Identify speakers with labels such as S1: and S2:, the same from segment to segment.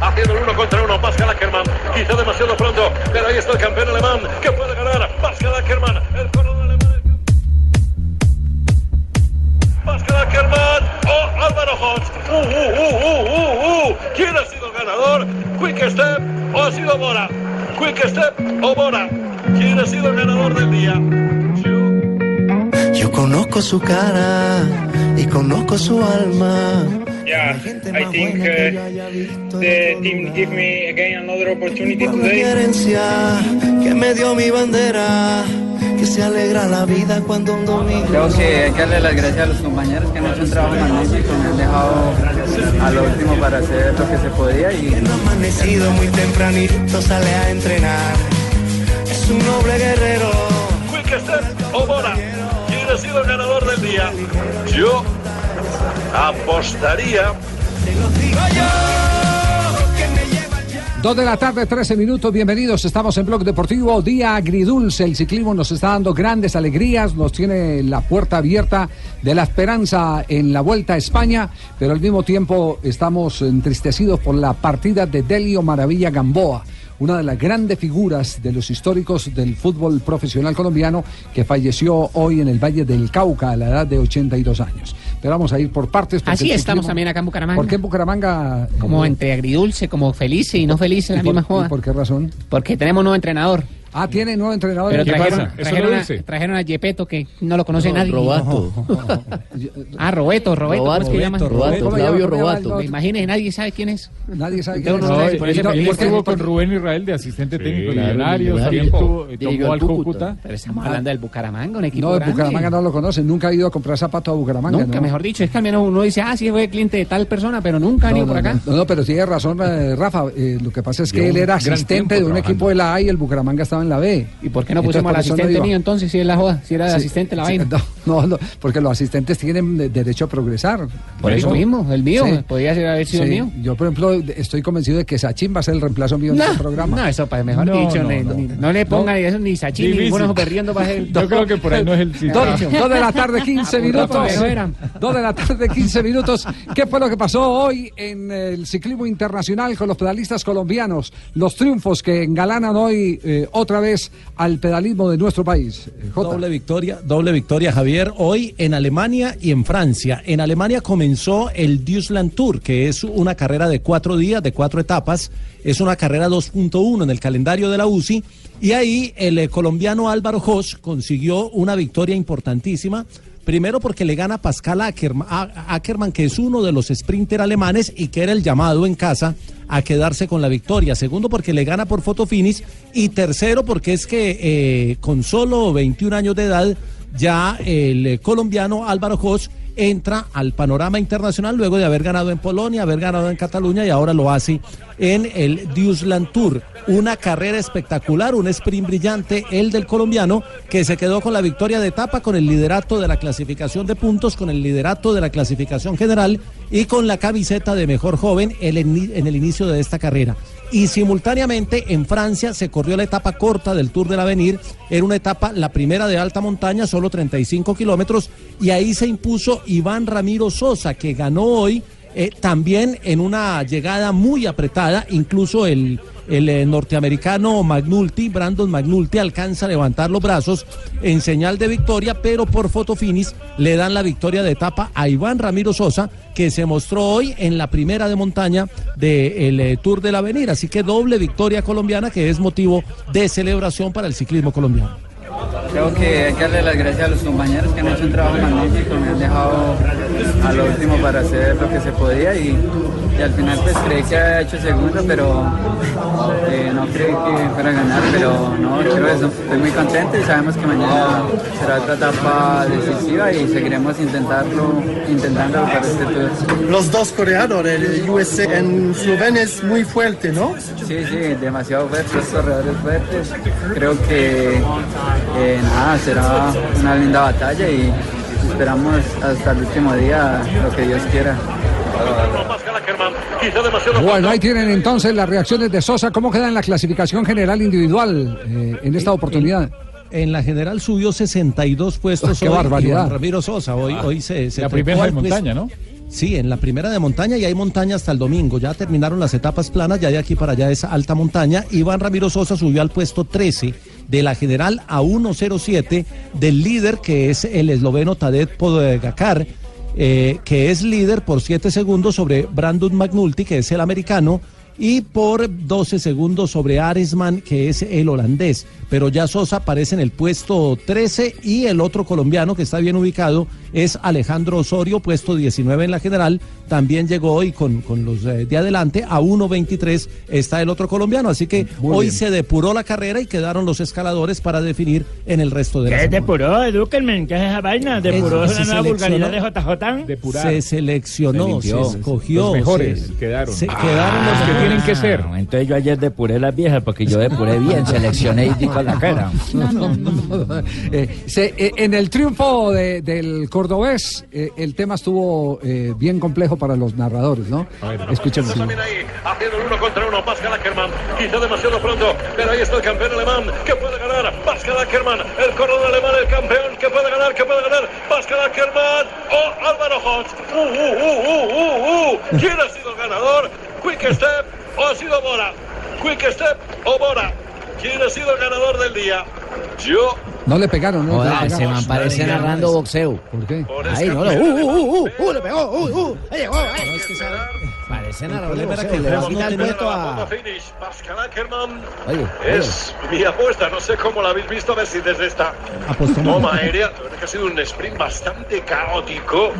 S1: haciendo el uno contra uno. Pascal Ackermann, quizá demasiado pronto, pero ahí está el campeón alemán que puede ganar. Pascal Ackermann, el corredor alemán. Pascal Ackermann o Álvaro Hodge. Uh, uh, uh, uh, uh, uh. ¿Quién ha sido el ganador? Quick Step o ha sido Bora. Quick Step o Bora. ¿Quién ha sido el ganador del día?
S2: Yo conozco su cara y conozco su alma.
S3: Yeah, I think uh, the team give me again another opportunity
S2: Por la
S3: today.
S2: herencia que me dio mi bandera, que se alegra la vida cuando un domingo.
S4: Creo que hay que darle las gracias a los compañeros que han hecho un trabajo magnífico, me han dejado a lo último para hacer lo que se podía y
S2: amanecido muy tempranito, sale a entrenar. Es un noble guerrero.
S1: Quick Step o Bora. ¿Quién ha sido el ganador del día? Yo apostaría
S2: Te lo digo yo, que me lleva el viaje.
S5: Dos de la tarde, 13 minutos, bienvenidos. Estamos en Blog Deportivo, día agridulce. El ciclismo nos está dando grandes alegrías, nos tiene la puerta abierta de la esperanza en la vuelta a España, pero al mismo tiempo estamos entristecidos por la partida de Delio Maravilla Gamboa. Una de las grandes figuras de los históricos del fútbol profesional colombiano que falleció hoy en el Valle del Cauca a la edad de 82 años. Pero vamos a ir por partes.
S6: Así estamos también acá en Bucaramanga.
S5: ¿Por qué en Bucaramanga?
S6: Como
S5: eh,
S6: entre agridulce, como feliz y no feliz en la
S5: ¿y por-
S6: misma joda.
S5: ¿Por qué razón?
S6: Porque tenemos nuevo entrenador.
S5: Ah, tiene nuevo entrenador.
S6: Pero
S5: ¿Qué
S6: trajeron, trajeron, a, trajeron a Yepeto, que no lo conoce nadie.
S7: Robato.
S6: Ah, Robeto, Robeto. ¿Cómo es que llama?
S7: Robato,
S5: ¿Cómo el
S7: Robato.
S5: otro?
S6: Imagínese, nadie sabe quién es.
S5: Nadie sabe
S6: Yo
S5: quién
S6: no
S5: es.
S6: sé, por
S5: no-
S8: estuvo con Rubén Israel de asistente técnico de Millonarios, también tomó
S7: al Cúcuta.
S6: Pero estamos hablando del Bucaramanga, un equipo
S5: No,
S6: grande.
S5: Bucaramanga no lo conoce. Nunca ha ido a comprar zapatos a Bucaramanga.
S6: Nunca, mejor dicho. Es que al menos uno dice, ah, sí, fue cliente de tal persona, pero nunca ha
S5: No,
S6: venido
S5: no,
S6: por acá.
S5: No, no, pero tiene razón, eh, Rafa. Eh, lo que pasa es que él era asistente de un equipo de la A y el Bucaramanga estaba en la B.
S6: ¿Y por qué no
S5: Entonces,
S6: pusimos al
S5: no
S6: asistente mío entonces, si es la joda? Si era de
S5: Sí,
S6: asistente la
S5: sí,
S6: vaina.
S5: No, no, no, porque los asistentes tienen de- derecho a progresar.
S6: Por eso mismo, el mío,
S5: Sí.
S6: podría ser haber sido
S5: Sí,
S6: el mío.
S5: Yo, por ejemplo, estoy convencido de que Sachin va a ser el reemplazo mío en este programa.
S6: no, eso para mejor
S8: No,
S6: dicho,
S8: no,
S6: ni-
S8: no.
S6: ni- no, le ponga ni eso ni Sachin ni ninguno perdiendo para ser.
S8: Yo creo que por ahí no es el sitio.
S5: Dos, dos de la tarde, 15 minutos. Dos de la tarde, 15 minutos. ¿Qué fue lo que pasó hoy en el ciclismo internacional con los pedalistas colombianos? Los triunfos que engalanan hoy eh, otra vez al pedalismo de nuestro país. Eh, Jota.
S7: Doble victoria, doble victoria, Javier, hoy en Alemania y en Francia. En Alemania comenzó el Deutschland Tour, que es una carrera de cuatro días, de cuatro etapas. Es una carrera 2.1 en el calendario de la UCI. Y ahí el eh, colombiano Álvaro Jos consiguió una victoria importantísima. Primero porque le gana Pascal Ackermann, a- Ackermann, que es uno de los sprinter alemanes y que era el llamado en casa a quedarse con la victoria. Segundo porque le gana por fotofinish. Y tercero porque es que eh, con solo 21 años de edad ya el eh, colombiano Álvaro Jos entra al panorama internacional luego de haber ganado en Polonia, haber ganado en Cataluña y ahora lo hace en el Deutschland Tour. Una carrera espectacular, un sprint brillante, el del colombiano, que se quedó con la victoria de etapa, con el liderato de la clasificación de puntos, con el liderato de la clasificación general y con la camiseta de mejor joven en el inicio de esta carrera. Y simultáneamente en Francia se corrió la etapa corta del Tour del Avenir. Era una etapa, la primera de alta montaña, solo 35 kilómetros. Y ahí se impuso Iván Ramiro Sosa, que ganó hoy eh, también en una llegada muy apretada. Incluso el, el eh, norteamericano Magnulti, Brandon Magnulti, alcanza a levantar los brazos en señal de victoria, pero por fotofinish le dan la victoria de etapa a Iván Ramiro Sosa, que se mostró hoy en la primera de montaña del eh, Tour del Avenir. Así que doble victoria colombiana que es motivo de celebración para el ciclismo colombiano.
S4: Creo que hay que darle las gracias a los compañeros que han hecho un trabajo magnífico, me han dejado a lo último para hacer lo que se podía y, y al final pues creí que había hecho segundo, pero eh, no creí que fuera a ganar, pero no, creo eso. Estoy muy contento y sabemos que mañana será otra etapa decisiva y seguiremos intentarlo, intentando para este tour.
S9: Los dos coreanos, el USA en Eslovenia es muy fuerte, ¿no?
S4: Sí, sí, demasiado fuertes, corredores fuertes. Creo que eh, nada, será una linda batalla y esperamos hasta el último día lo que Dios quiera.
S5: Bueno, ahí tienen entonces las reacciones de Sosa. ¿Cómo queda en la clasificación general individual eh, en esta oportunidad?
S7: En la general subió 62 puestos.
S5: ¡Qué
S7: hoy
S5: barbaridad!
S7: Iván Ramiro Sosa, hoy, hoy se, se
S8: La primera de montaña, ¿no?
S7: Sí, en la primera de montaña y hay montaña hasta el domingo. Ya terminaron las etapas planas, ya de aquí para allá es alta montaña. Iván Ramiro Sosa subió al puesto 13 de la general a 1.07 del líder que es el esloveno Tadej Pogacar, eh, que es líder por 7 segundos sobre Brandon McNulty, que es el americano, y por 12 segundos sobre Aresman, que es el holandés. Pero ya Sosa aparece en el puesto 13 y el otro colombiano que está bien ubicado es Alejandro Osorio, puesto 19 en la general. También llegó hoy con, con los eh, de adelante a 1.23 está el otro colombiano. Así que
S5: Muy
S7: hoy
S5: bien.
S7: se depuró la carrera y quedaron los escaladores para definir en el resto de la
S10: ¿Qué
S7: semana.
S10: depuró, Edúquenme? ¿Qué es esa vaina? ¿Depuró
S7: Es-
S10: una
S7: se
S10: nueva vulgaridad de
S7: seleccionó.
S10: JJ?
S7: Se seleccionó,
S8: Se limpió.
S7: se escogió.
S8: Los mejores
S7: se-
S8: quedaron.
S7: se
S8: Ah,
S7: quedaron los
S8: que tienen que ser.
S10: Ah, Entonces yo ayer depuré las viejas porque yo depuré bien, seleccioné y di con la cara.
S5: No, no, no. Eh, se- eh, en el triunfo de- del cordobés, eh, el tema estuvo eh, bien complejo para los narradores, ¿no? Escuchemos.
S1: También ahí, haciendo el uno contra uno, Pascal Ackermann, quizá demasiado pronto, pero ahí está el campeón alemán, que puede ganar, Pascal Ackermann, el corredor alemán, el campeón, que puede ganar, que puede ganar, Pascal Ackermann, o Álvaro Hox, uh, uh, uh, uh, uh, uh, ¿quién ha sido el ganador? Quick Step o ha sido Bora, Quick Step o Bora, ¿quién ha sido el ganador del día? Yo
S5: No le pegaron, ¿no?
S10: Joder,
S5: Le
S10: se
S5: pegaron.
S10: me parece narrando boxeo.
S5: ¿Por qué?
S1: por ese
S10: no, no, uh, uh, uh, uh, uh, le pegó, uh, uh, ahí llegó, ahí. Parece de
S7: problema era
S10: boxeo,
S7: que
S10: le va a
S7: no
S10: quitar el puesto a...
S1: finish, Pascal Ackermann
S10: Oye, oye.
S1: es mi apuesta, no sé cómo la habéis visto, a ver si desde esta
S7: Apostó
S1: toma aérea, la verdad que ha sido un sprint bastante caótico.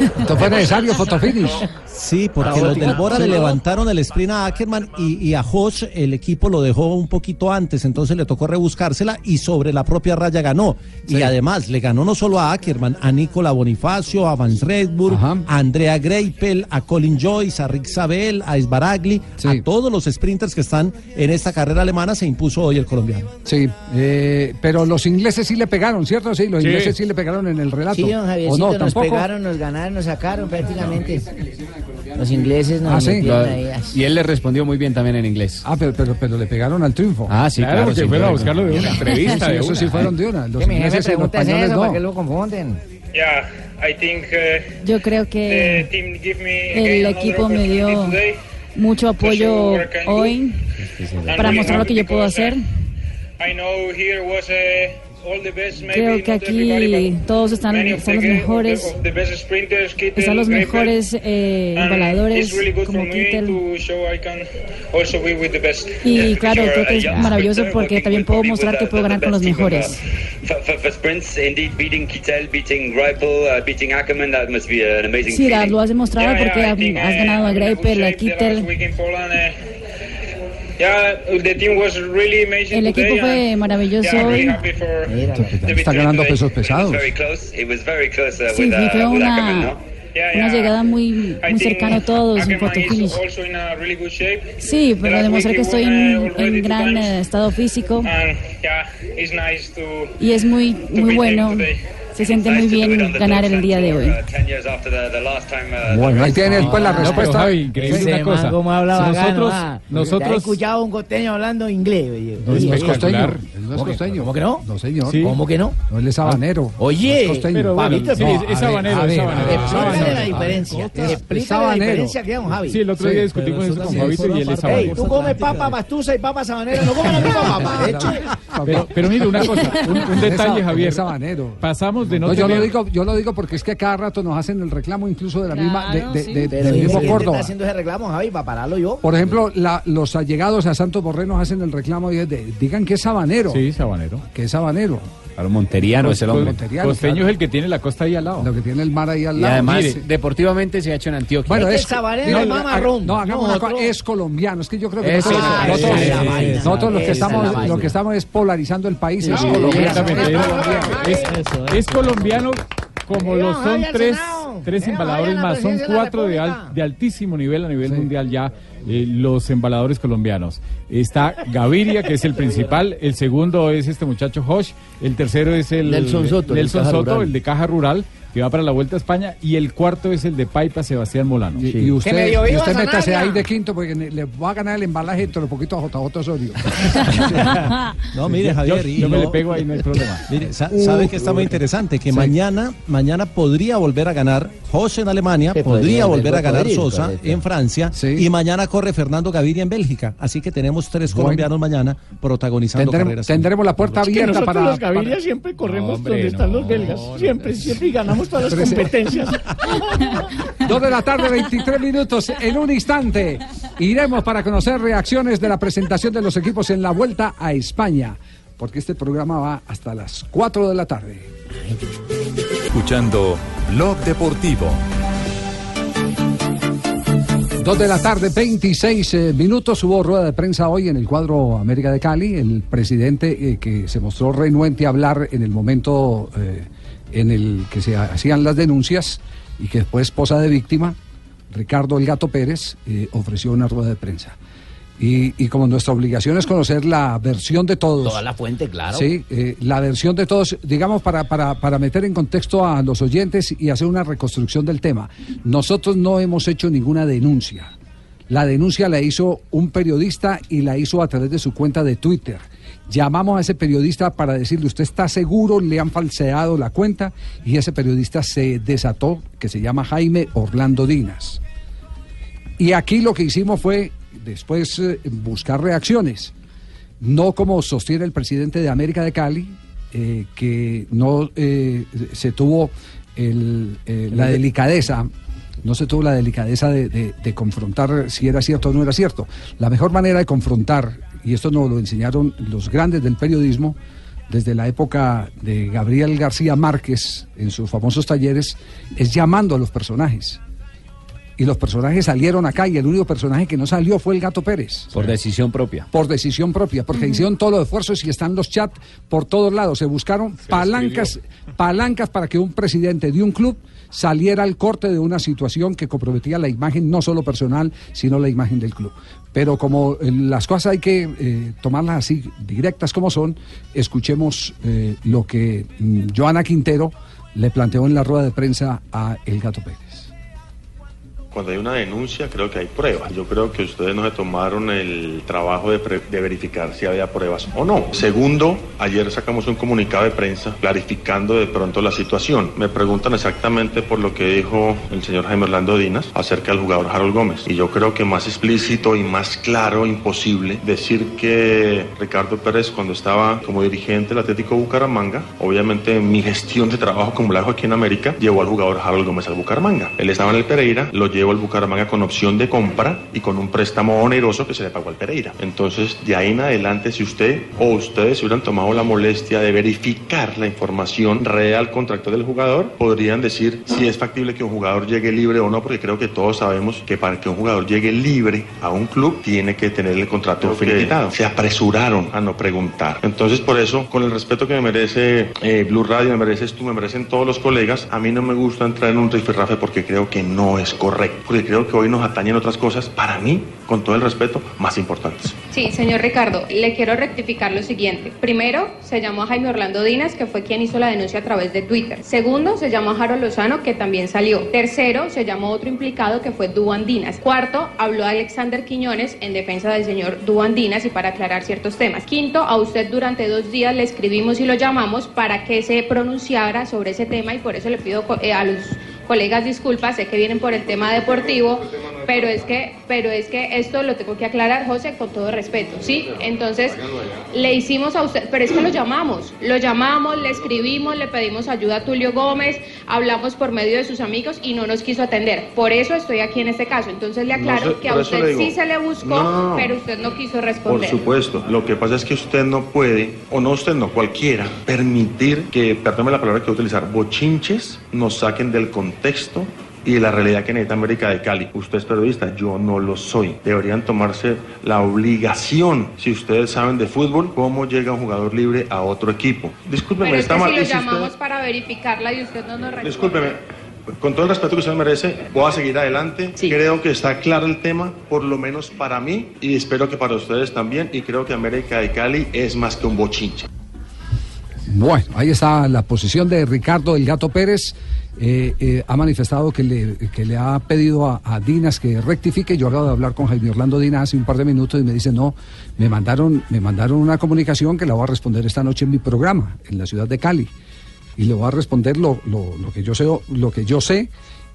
S5: Entonces fue necesario fotofinish.
S7: Sí, porque los del Bora le levantaron el sprint a Ackerman y, y a Hosh el equipo lo dejó un poquito antes, entonces le tocó rebuscársela y sobre la propia raya ganó. Y además le ganó no solo a Ackerman, a Nicola Bonifacio, a Vance Redburg,
S5: Ajá.
S7: a Andrea Greipel, a Colin Joyce, a Rick Sabel, a Esbaragli,
S5: Sí.
S7: a todos los sprinters que están en esta carrera alemana se impuso hoy el colombiano.
S5: Sí, eh, pero los ingleses sí le pegaron, ¿cierto? Sí, los
S8: Sí.
S5: ingleses sí le pegaron en el relato.
S10: Sí, don
S5: ¿O
S10: Javiercito,
S5: no?
S10: nos
S5: ¿Tampoco?
S10: pegaron, nos ganaron, nos sacaron prácticamente. Los ingleses nos
S5: Ah, sí.
S6: y él le respondió muy bien también en inglés.
S5: Ah, pero, pero, pero le pegaron al triunfo.
S6: Ah, sí,
S8: Claro,
S6: claro.
S8: porque fueron a buscarlo de una entrevista.
S5: Sí,
S8: de
S5: eso sí fueron de una. Los
S10: Que mi jefe
S5: ingleses y los
S10: pregunta es
S5: españoles
S10: eso, para
S5: no.
S10: que lo confunden.
S3: Yeah, I think uh,
S11: Yo creo que
S3: team give me
S11: el equipo me dio mucho apoyo hoy para mostrar lo que yo puedo
S3: uh,
S11: hacer.
S3: I know here was uh,
S11: Creo que aquí todos están, los mejores, están los mejores eh,
S3: good
S11: como Kittel. Y claro, creo que es maravilloso porque también puedo mostrar que puedo ganar con los mejores. Sí, lo has demostrado porque has
S3: uh,
S11: ganado a Greipel, a Kittel. El equipo fue maravilloso hoy.
S5: Está ganando pesos pesados.
S12: Very close. It was very close uh,
S11: Sí,
S12: with, uh,
S11: fue una, una llegada muy, muy cercana a todos, un
S3: Ackerman
S11: photo
S3: is
S11: finish. Sí, pero demostré que estoy en,
S3: uh,
S11: en gran eh, estado físico y es muy, muy bueno. Se siente muy bien ganar el día de hoy.
S12: 10 years after the, the last time.
S5: Bueno, ahí tiene después la
S8: No, pero
S5: respuesta.
S8: Javi, increíble una cosa.
S10: cómo habla
S8: Si
S10: bacano,
S8: nosotros,
S10: ah. ¿Te has
S8: nosotros,
S10: escuchado a un costeño hablando inglés? oye?
S5: No, no es costeño. no es
S10: ¿Cómo que-
S5: costeño.
S10: cómo que no?
S5: No, señor.
S8: Sí.
S10: ¿Cómo que no?
S5: No, él es habanero.
S10: Oye,
S5: No es costeño.
S8: pero sí,
S10: no,
S8: es, habanero,
S10: Explícale la diferencia. Explícale la diferencia que don Javi.
S8: Sí, el otro día discutimos eso con Fabito y él es habanero.
S10: tú comes papa pastusa y papa sabanera. No comes la misma papa.
S8: Pero, pero mire una cosa, un, detalle, Javier.
S5: Es habanero.
S8: Pasamos de no,
S5: No, yo lo digo, yo lo digo porque es que cada rato nos hacen el reclamo incluso de la misma, de,
S11: Claro,
S5: de-
S11: sí.
S5: de-
S10: Pero
S5: del
S10: ¿y
S5: mismo Córdoba.
S10: está haciendo ese reclamo, Javi, para pararlo yo?
S5: Por ejemplo, la- los allegados a Santos Borré nos hacen el reclamo y es de, digan que es habanero,
S8: Sí, sabanero.
S5: que es habanero,
S6: Claro, Monteriano es el hombre.
S5: Monteriano,
S8: Costeño
S5: claro.
S8: es el que tiene la costa ahí al lado.
S5: lo que tiene el mar ahí al
S6: Y
S5: lado.
S6: además,
S5: Mire,
S6: deportivamente se ha hecho en Antioquia.
S5: bueno,
S10: Es sabanero
S5: no,
S10: es
S5: no,
S10: más
S5: haga-
S10: marrón.
S5: No, hagamos una
S10: Nosotros-
S5: cosa, es colombiano, es que yo creo que
S6: Eso,
S5: nosotros,
S10: vaina,
S5: lo que estamos, lo que estamos es polarizando el país, es
S8: Sí,
S5: colombiano.
S8: exactamente.
S5: Es colombiano.
S8: Es, es colombiano como lo son tres, Tres embaladores más. Son cuatro de, al- de altísimo nivel a nivel mundial ya eh, los embaladores colombianos. Está Gaviria, que es el principal. El segundo es este muchacho Hosh. El tercero es el
S10: Nelson Soto, el
S8: Nelson
S10: Caja
S8: Soto,
S10: Rural.
S8: el de Caja Rural. Que va para la Vuelta a España, y el cuarto es el de Paipa Sebastián Molano.
S5: Y, y usted, y usted métase ahí de quinto porque le va a ganar el embalaje entre un poquito a JJ Osorio.
S7: No, mire,
S8: Yo-
S7: Javier. y
S8: yo me
S7: no-
S8: le pego ahí, no hay problema.
S7: Mire, sa-
S8: Uh,
S7: sabe que está muy interesante, que
S8: Sí.
S7: mañana, mañana podría volver a ganar José en Alemania, podría
S10: podría,
S7: volver a ganar
S10: ir,
S7: Sosa en Francia y mañana corre Fernando Gaviria en Bélgica. Así que tenemos tres
S5: Bueno.
S7: colombianos mañana protagonizando
S5: Tendremos,
S7: carreras.
S5: tendremos la puerta
S13: Es que
S5: abierta
S13: nosotros
S5: para,
S13: los Gaviria
S5: para-
S13: siempre corremos
S7: Hombre,
S13: donde están los belgas. siempre, siempre y ganamos todas las competencias.
S5: Dos de la tarde, 23 minutos. En un instante iremos para conocer reacciones de la presentación de los equipos en la vuelta a España. Porque este programa va hasta las 4 de la tarde.
S14: Escuchando Blog Deportivo.
S5: Dos de la tarde, 26 eh, minutos. Hubo rueda de prensa hoy en el cuadro América de Cali. El presidente eh, que se mostró renuente a hablar en el momento eh, en el que se hacían las denuncias y que después esposa de víctima, Ricardo El Gato Pérez, eh, ofreció una rueda de prensa. Y, y como nuestra obligación es conocer la versión de todos.
S10: Toda la fuente, claro.
S5: Sí, eh, la versión de todos, digamos, para, para, para meter en contexto a los oyentes y hacer una reconstrucción del tema. Nosotros no hemos hecho ninguna denuncia. La denuncia la hizo un periodista y la hizo a través de su cuenta de Twitter. Llamamos a ese periodista para decirle, ¿usted está seguro? Le han falseado la cuenta y ese periodista se desató, que se llama Jaime Orlando Dinas. Y aquí lo que hicimos fue después eh, buscar reacciones, no como sostiene el presidente de América de Cali, eh, que no eh, se tuvo el, la delicadeza, no se tuvo la delicadeza de, de- de confrontar si era cierto o no era cierto. La mejor manera de confrontar, y esto nos lo enseñaron los grandes del periodismo, desde la época de Gabriel García Márquez en sus famosos talleres, es llamando a los personajes y los personajes salieron acá y el único personaje que no salió fue el Gato Pérez.
S6: Por decisión propia.
S5: Por decisión propia, porque hicieron todos los esfuerzos y están los chats por todos lados. Se buscaron palancas, palancas para que un presidente de un club saliera al corte de una situación que comprometía la imagen no solo personal, sino la imagen del club. Pero como eh, las cosas hay que eh, tomarlas así directas como son, escuchemos eh, lo que mm, Joana Quintero le planteó en la rueda de prensa a El Gato Pérez.
S15: Cuando hay una denuncia, creo que hay pruebas. Yo creo que ustedes no se tomaron el trabajo de, de verificar si había pruebas o no. Segundo, ayer sacamos un comunicado de prensa clarificando de pronto la situación. Me preguntan exactamente por lo que dijo el señor Jaime Orlando Dinas acerca del jugador Harold Gómez. Y yo creo que más explícito y más claro, imposible, decir que Ricardo Pérez, cuando estaba como dirigente del Atlético Bucaramanga, obviamente en mi gestión de trabajo como la hago aquí en América, llevó al jugador Harold Gómez al Bucaramanga. Él estaba en el Pereira, lo llevó al Bucaramanga con opción de compra y con un préstamo oneroso que se le pagó al Pereira. Entonces, de ahí en adelante, si usted o ustedes hubieran tomado la molestia de verificar la información real contractual del jugador, podrían decir si es factible que un jugador llegue libre o no, porque creo que todos sabemos que para que un jugador llegue libre a un club tiene que tener el contrato finiquitado. Se apresuraron a no preguntar. Entonces, por eso, con el respeto que me merece eh, Blue Radio, me mereces tú, me merecen todos los colegas, a mí no me gusta entrar en un rifirrafe porque creo que no es correcto. Porque creo que hoy nos atañen otras cosas, para mí, con todo el respeto, más importantes.
S16: Sí, señor Ricardo, le quiero rectificar lo siguiente. Primero, se llamó a Jaime Orlando Dinas, que fue quien hizo la denuncia a través de Twitter. Segundo, se llamó a Harold Lozano, que también salió. Tercero, se llamó otro implicado, que fue Duan Dinas. Cuarto, habló Alexander Quiñones en defensa del señor Duan Dinas y para aclarar ciertos temas. Quinto, a usted durante dos días le escribimos y lo llamamos para que se pronunciara sobre ese tema y por eso le pido eh, a los colegas disculpas, sé que vienen por el tema deportivo, pero es que, pero es que esto lo tengo que aclarar, José, con todo respeto, ¿sí? Entonces, le hicimos a usted, pero es que lo llamamos, lo llamamos, le escribimos, le pedimos ayuda a Tulio Gómez, hablamos por medio de sus amigos y no nos quiso atender. Por eso estoy aquí en este caso. Entonces le aclaro
S15: sé,
S16: que a
S15: por
S16: usted
S15: digo,
S16: sí se le buscó,
S15: no.
S16: pero usted no quiso
S15: Por
S16: responder.
S15: supuesto, lo que pasa es que usted no puede, o no usted no, cualquiera, permitir que, perdónme la palabra que voy a utilizar, bochinches nos saquen del contexto y de la realidad que necesita América de Cali. Usted es periodista, yo no lo soy. Deberían tomarse la obligación, si ustedes saben de fútbol, cómo llega un jugador libre a otro equipo. Discúlpeme,
S16: Pero es
S15: está
S16: que
S15: mal.
S16: si lo
S15: usted-
S16: llamamos para verificarla y usted no nos responde.
S15: Discúlpeme, con todo el respeto que usted me merece, voy a seguir adelante. Creo que está claro el tema, por lo menos para mí, y espero que para ustedes también. Y creo que América de Cali es más que un bochinche.
S5: Bueno, ahí está la posición de Ricardo El Gato Pérez. Eh, eh, ha manifestado que le, que le ha pedido a, a Dinas que rectifique. Yo acabo de hablar con Jaime Orlando Dinas hace un par de minutos y me dice, no, me mandaron, me mandaron una comunicación que la voy a responder esta noche en mi programa, en la ciudad de Cali. Y le voy a responder lo, lo- lo que yo sé, lo que yo sé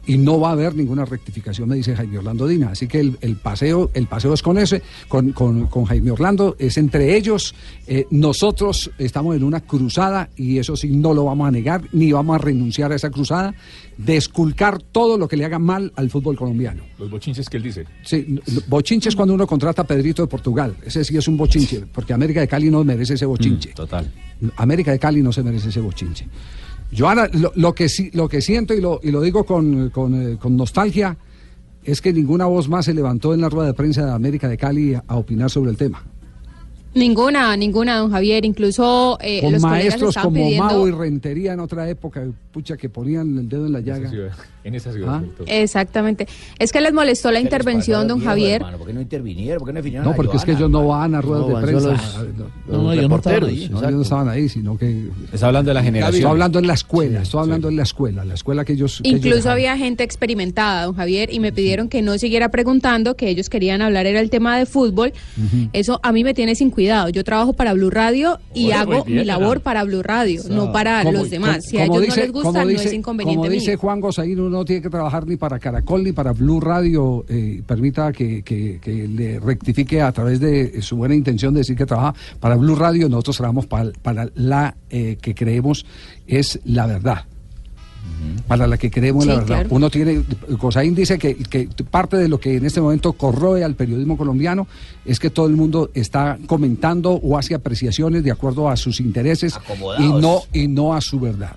S5: y no va a haber ninguna rectificación, me dice Jaime Orlando Dina. Así que el, el paseo, el paseo es con ese, con, con- con Jaime Orlando, es entre ellos. Eh, nosotros estamos en una cruzada, y eso sí no lo vamos a negar, ni vamos a renunciar a esa cruzada, de esculcar todo lo que le haga mal al fútbol colombiano.
S17: Los bochinches que él dice.
S5: Sí, n- bochinche es cuando uno contrata a Pedrito de Portugal. Ese sí es un bochinche, porque América de Cali no merece ese bochinche.
S6: total.
S5: América de Cali no se merece ese bochinche. Joana, lo, lo que, lo que siento y lo, y lo digo con, con, eh, con nostalgia es que ninguna voz más se levantó en la rueda de prensa de América de Cali a opinar sobre el tema.
S16: Ninguna, ninguna, don Javier. Incluso eh,
S5: con
S16: los colegas
S5: maestros como
S16: pidiendo...
S5: Mau y Rentería en otra época, pucha, que ponían el dedo en la llaga.
S17: En esa ciudad.
S5: ¿Ah?
S17: sobre todo.
S16: Exactamente. Es que les molestó la intervención, don Javier.
S10: ¿Por qué no intervinieron? ¿Por qué no definieron
S5: No,
S10: a
S5: porque es que ellos no van a ruedas
S10: No,
S5: de prensa.
S10: los-
S5: no,
S10: los
S5: ellos no estaban ahí, no, ellos no estaban ahí, sino que...
S6: Está hablando de la generación.
S5: Estoy hablando en la escuela, estoy hablando en la escuela, la escuela que ellos... que ellos
S16: Incluso había gente experimentada, don Javier, y me pidieron que no siguiera preguntando, que ellos querían hablar era el tema de fútbol. Eso a mí me tiene sin cuidado. Yo trabajo para Blue Radio y
S5: Oye,
S16: hago
S5: bien,
S16: mi labor para Blue Radio, no para
S5: Como-
S16: los demás. si a ellos
S5: dice-
S16: no les gusta, no
S5: dice-
S16: es inconveniente
S5: Como dice
S16: mío.
S5: Juan Gosaín, uno no tiene que trabajar ni para Caracol ni para Blue Radio. eh, permita que, que- que le rectifique a través de su buena intención de decir que trabaja para Blue Radio. Nosotros trabajamos para, para la eh, que creemos es la verdad. Para la que creemos la
S16: Sí,
S5: verdad.
S16: claro.
S5: Uno tiene, Gosaín dice que, que parte de lo que en este momento corroe al periodismo colombiano es que todo el mundo está comentando o hace apreciaciones de acuerdo a sus intereses y no, y no a su verdad.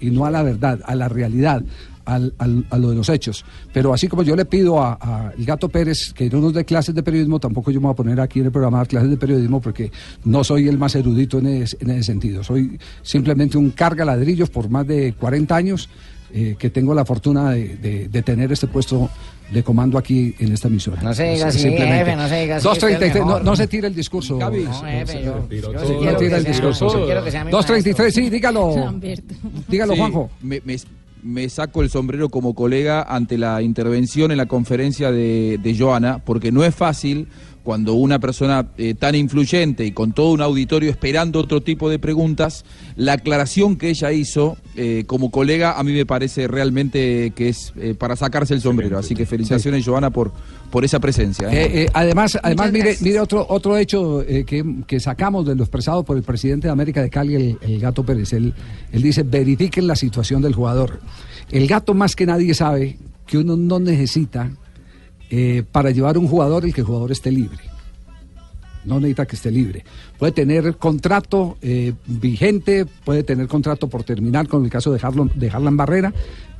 S5: Y no a la verdad, a la realidad. Al- al- a lo de los hechos. Pero así como yo le pido a, a el Gato Pérez que no nos dé clases de periodismo, tampoco yo me voy a poner aquí en el programa a dar clases de periodismo porque no soy el más erudito en ese, en ese sentido. Soy simplemente un carga ladrillos por más de 40 años eh, que tengo la fortuna de, de- de tener este puesto de comando aquí en esta emisora.
S18: No se diga así, jefe, no se diga así,
S5: 233,
S18: usted es
S5: no, no se tire el discurso.
S18: Gaby.
S5: No,
S18: jefe, yo- yo
S5: no
S18: sí quiero
S5: tire
S18: que
S5: el
S18: sea-
S5: discurso.
S18: yo sí quiero que sea mi
S5: 233, sí, dígalo. Dígalo,
S19: Sí,
S5: Juanjo.
S19: Me, me- me saco el sombrero como colega ante la intervención en la conferencia de, de Joana, porque no es fácil cuando una persona eh, tan influyente y con todo un auditorio esperando otro tipo de preguntas, la aclaración que ella hizo eh, como colega a mí me parece realmente que es eh, para sacarse el sombrero. Así que felicitaciones, Joana, por, por esa presencia. ¿eh?
S5: Eh, eh, además, además mire, mire otro otro hecho eh, que, que sacamos de lo expresado por el presidente de América de Cali, el, el Gato Pérez. Él, él dice, verifiquen la situación del jugador. El Gato más que nadie sabe que uno no necesita eh, para llevar un jugador el que el jugador esté libre. No necesita que esté libre. Puede tener contrato eh, vigente, puede tener contrato por terminar, con el caso de Harlan, de Harlan Barrera,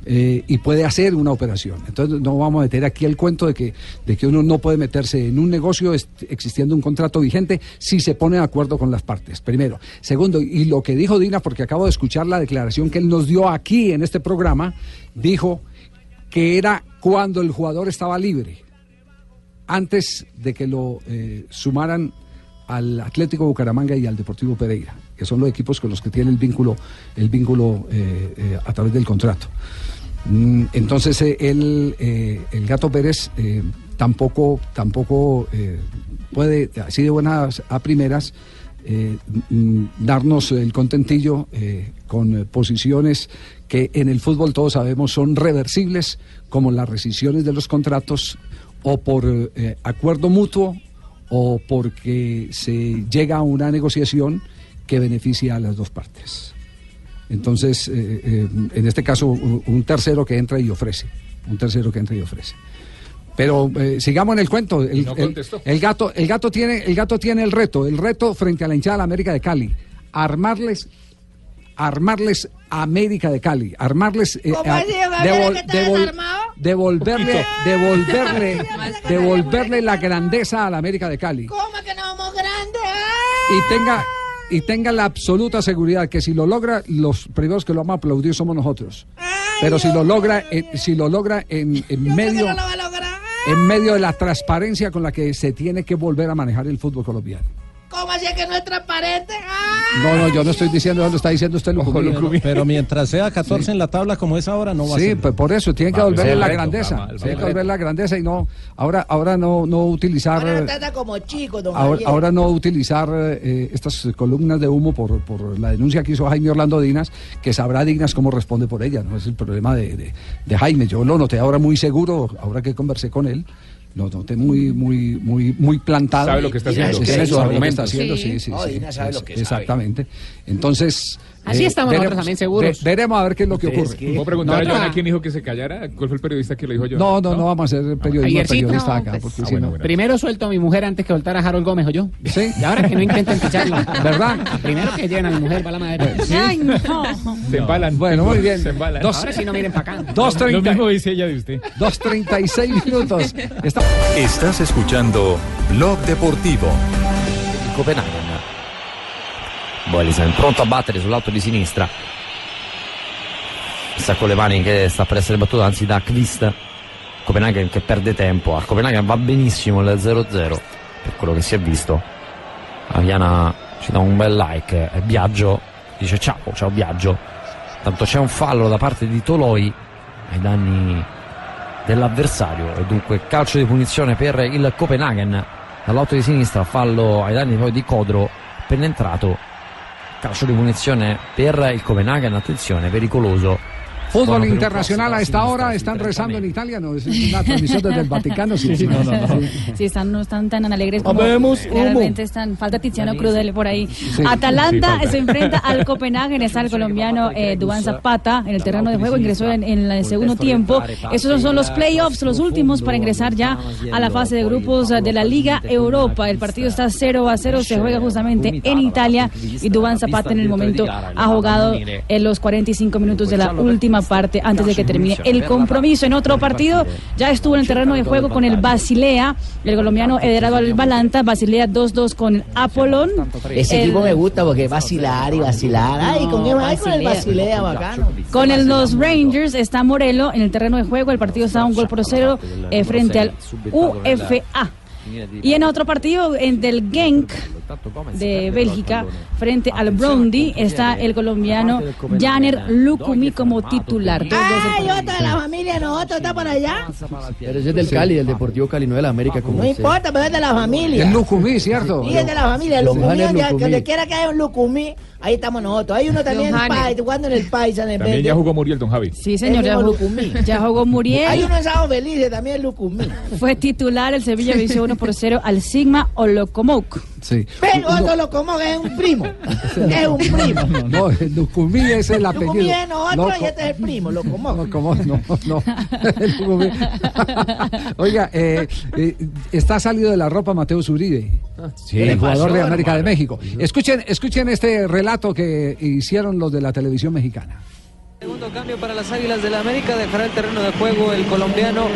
S5: eh, y puede hacer una operación. Entonces no vamos a meter aquí el cuento de que, de que uno no puede meterse en un negocio existiendo un contrato vigente si se pone de acuerdo con las partes, primero. Segundo, y lo que dijo Dina, porque acabo de escuchar la declaración que él nos dio aquí en este programa, dijo que era cuando el jugador estaba libre antes de que lo eh, sumaran al Atlético Bucaramanga y al Deportivo Pereira, que son los equipos con los que tiene el vínculo, el vínculo eh, eh, a través del contrato. Mm, Entonces él, el Gato Pérez tampoco, tampoco puede, así de buenas a primeras, mm, darnos el contentillo con posiciones que en el fútbol todos sabemos son reversibles, como las rescisiones de los contratos o por eh, acuerdo mutuo o porque se llega a una negociación que beneficia a las dos partes. Entonces, eh, eh, en este caso, un tercero que entra y ofrece, un tercero que entra y ofrece. Pero eh, sigamos en el cuento. El,
S17: no
S5: el-
S17: contestó.
S5: el gato, el gato tiene, el gato tiene el reto, el reto frente a la hinchada de la América de Cali, armarles, armarles a América de Cali, armarles, eh,
S13: ¿Cómo
S5: a- devol-
S13: que está
S5: devol-
S13: desarmado?
S5: devolverle, devolverle, devolverle la grandeza a la América de Cali.
S13: ¿Cómo que no vamos grandes?
S5: y tenga y tenga la absoluta seguridad que si lo logra los primeros que lo vamos a aplaudir somos nosotros. Pero si lo logra eh, si lo logra en, en medio en medio de la transparencia con la que se tiene que volver a manejar el fútbol colombiano
S13: ¿Cómo así es que no es transparente?
S5: No, no, yo no estoy diciendo eso, lo está diciendo usted, Lucumí.
S7: Pero mientras sea 14 en la tabla como es ahora, no va a
S5: Sí,
S7: ser.
S5: pues por eso, tienen que
S7: ese
S5: la
S7: reto,
S5: grandeza. Tienen que volver la grandeza y no, ahora, ahora no, no utilizar.
S13: Ahora trata como chicos, don
S5: Ahora,
S13: Javier.
S5: ahora no utilizar eh, estas columnas de humo por, por la denuncia que hizo Jaime Orlando Dinas, que sabrá Dinas cómo responde por ella, no es el problema de, de- de Jaime. Yo lo noté ahora muy seguro, ahora que conversé con él, lo noté muy, muy, muy, muy plantado.
S8: Sabe lo que está
S5: Sí,
S8: haciendo.
S5: sí,
S8: Tiene sus argumentos. Sí.
S5: sí, sí. Exactamente. Entonces.
S6: Así estamos nosotros también seguros.
S5: ve- veremos a ver qué es lo que ocurre.
S8: ¿Puedo preguntar
S5: No,
S8: a
S5: no.
S8: quién dijo que se callara? ¿Cuál fue el periodista que lo dijo yo?
S5: No, no, no vamos a hacer periodismo de
S6: Javiercito,
S5: periodista acá.
S6: pues, ah,
S5: si
S6: bueno,
S5: no-
S6: bueno. Primero suelto a mi mujer antes que soltar a Harold Gómez o yo.
S5: Sí.
S6: Y ahora que no intenten ficharla.
S5: ¿Verdad?
S6: Primero que lleven a mi mujer para la madera.
S11: Ay, no.
S8: Se embalan.
S5: Bueno, muy bien.
S8: Se embalan.
S5: Dos-
S6: Ahora sí no miren para acá.
S5: Dos
S8: Lo
S5: treinta-
S8: mismo dice ella de usted.
S5: 2.36 minutos. Está-
S14: Estás escuchando Blog Deportivo.
S17: Copenaghen. Boelisen pronto a battere sull'auto di sinistra. Sta con le mani che sta per essere battuto, anzi da Kvist. Copenaghen che perde tempo. A Copenaghen va benissimo il 0-0 per quello che si è visto. Aviana ci dà un bel like e Biagio dice ciao, ciao Biagio. Tanto c'è un fallo da parte di Toloi ai danni dell'avversario e dunque calcio di punizione per il Copenaghen dall'auto di sinistra, fallo ai danni poi di Codro penetrato calcio di punizione per il Copenaghen, attenzione, pericoloso.
S5: Fútbol
S17: Bueno,
S5: internacional a esta hora, están rezando en Italia, no es una transmisión desde el Vaticano. Sí, sí, no, no, no.
S11: Sí, están, no están tan alegres como
S5: Habemos humo.
S11: realmente están. Falta Tiziano Crudel por ahí.
S5: Sí.
S11: Atalanta
S5: Sí,
S11: se enfrenta al Copenhagen. Está el colombiano eh, Duván Zapata en el terreno de juego. Ingresó en, en el segundo tiempo. Esos son los playoffs, los últimos para ingresar ya a la fase de grupos de la Liga Europa. El partido está 0 a 0. Se juega justamente en Italia. Y Duván Zapata en el momento ha jugado en los 45 minutos de la última parte antes de que termine el compromiso. En otro partido ya estuvo en el terreno de juego con el Basilea, el colombiano Ederardo Albalanta, Basilea 2-2 con Apolón.
S13: Ese equipo me gusta porque vacilar y vacilar. Ay, ¿con qué va? Con el Basilea, bacano.
S11: Con el, los Rangers está Morelo en el terreno de juego. El partido está un gol por cero eh, frente al UFA. Y en otro partido, en del Genk de Bélgica, frente al Brondby, está el colombiano Janer Lukumi como titular.
S13: Ay, otro de la familia, nosotros está por allá.
S18: Pero ese es del Cali, del Deportivo Cali, no de la América. Como
S13: No importa, pero es de la familia.
S5: El Lucumí, ¿cierto?
S13: Sí, es de la familia. Lucumí, donde, quiera que haya un Lucumí, ahí estamos nosotros. Hay uno también en el país, jugando en el país. En el
S8: También ya jugó Muriel, don Javi.
S11: Sí, señor, ya jugó, ya jugó Muriel.
S13: Hay uno en Sao Felice, también Lucumí.
S11: Fue titular, el Sevilla venció 1 por 0 al Sigma Olocomoc.
S5: Sí.
S13: Pero otro lo como que es un primo. Es un primo.
S5: No, el Lucumí es el apellido.
S13: Lucumí es
S5: Loco-
S13: y este es el primo, lo como.
S5: No. No, no. Oiga, eh, eh, está salido de la ropa Mateo Zuribe,
S6: ¿Qué
S5: el jugador
S6: pasó,
S5: de América de? México. Escuchen, escuchen este relato que hicieron los de la televisión mexicana.
S20: Segundo cambio para las Águilas del la América, dejará el terreno de juego el colombiano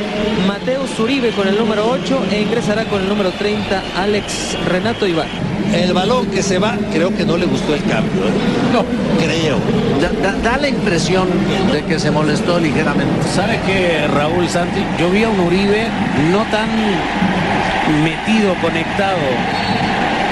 S20: Mateo Zuribe con el número 8 e ingresará con el número 30 Alex Renato Iván.
S21: El balón que se va, creo que no le gustó el cambio. ¿eh? No, creo. Da, da- da la impresión de que se molestó ligeramente.
S22: ¿Sabe que Raúl Santi? Yo vi a un Uribe no tan metido, conectado.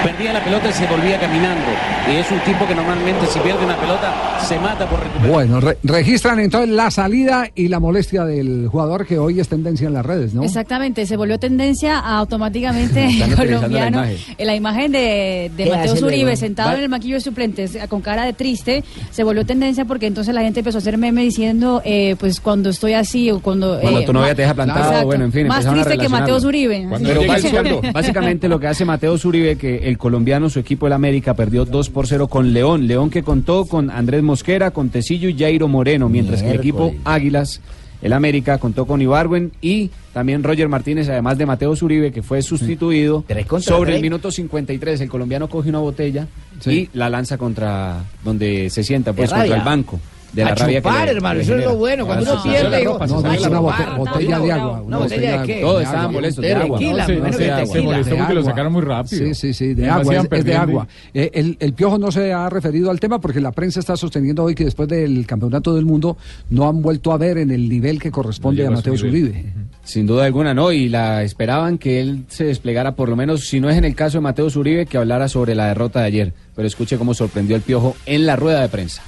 S22: Perdía la pelota y se volvía caminando. Y es un tipo que normalmente si pierde una pelota se mata por recuperar.
S5: Bueno, re- registran entonces la salida y la molestia del jugador que hoy es tendencia en las redes, ¿no?
S11: Exactamente, se volvió tendencia a automáticamente colombiano.
S5: la
S11: La
S5: imagen.
S11: imagen, de, de
S5: ¿Qué
S11: Mateo Zuribe
S5: luego?
S11: sentado en el banquillo de suplentes eh, con cara de triste, se volvió tendencia porque entonces la gente empezó a hacer meme diciendo, eh, pues cuando estoy así o cuando...
S6: Cuando
S11: eh,
S6: tu novia te deja plantado, bueno, en fin.
S11: Más
S6: a
S11: triste que Mateo. Zuribe.
S6: Cuando
S11: Pero
S6: sueldo. Básicamente lo que hace Mateo Zuribe, que el colombiano, su equipo, el América, perdió 2 por 0 con León. León que contó con Andrés Mosquera, con Tecillo y Jairo Moreno, mientras que el equipo. Águilas, el América, contó con Ibargüen y también Roger Martínez, además de Mateo Zuribe, que fue sustituido sobre el minuto 53. El colombiano coge una botella y la lanza contra donde se sienta, pues contra el banco. De la
S13: A
S6: rabia que
S13: chupar,
S6: le-
S13: hermano,
S6: le
S13: eso es lo bueno. Cuando
S6: Ah,
S13: uno
S6: sí,
S13: pierde, digo,
S5: No, no, una botella de agua.
S13: Una botella de qué?
S6: Todos estaban molestos,
S13: De
S6: agua.
S13: que.
S8: Se molestó porque lo sacaron muy rápido.
S5: Sí, sí, sí, de agua, es, de agua. Eh, el, el Piojo no se ha referido al tema porque la prensa está sosteniendo hoy que después del Campeonato del Mundo no han vuelto a ver en el nivel que corresponde
S8: No
S5: a Mateo. Zuribe.
S6: Sin duda alguna, no, y la esperaban que él se desplegara, por lo menos, si no es en el caso de Mateo Zuribe, que hablara sobre la derrota de ayer. Pero escuche cómo sorprendió el piojo en la rueda de prensa.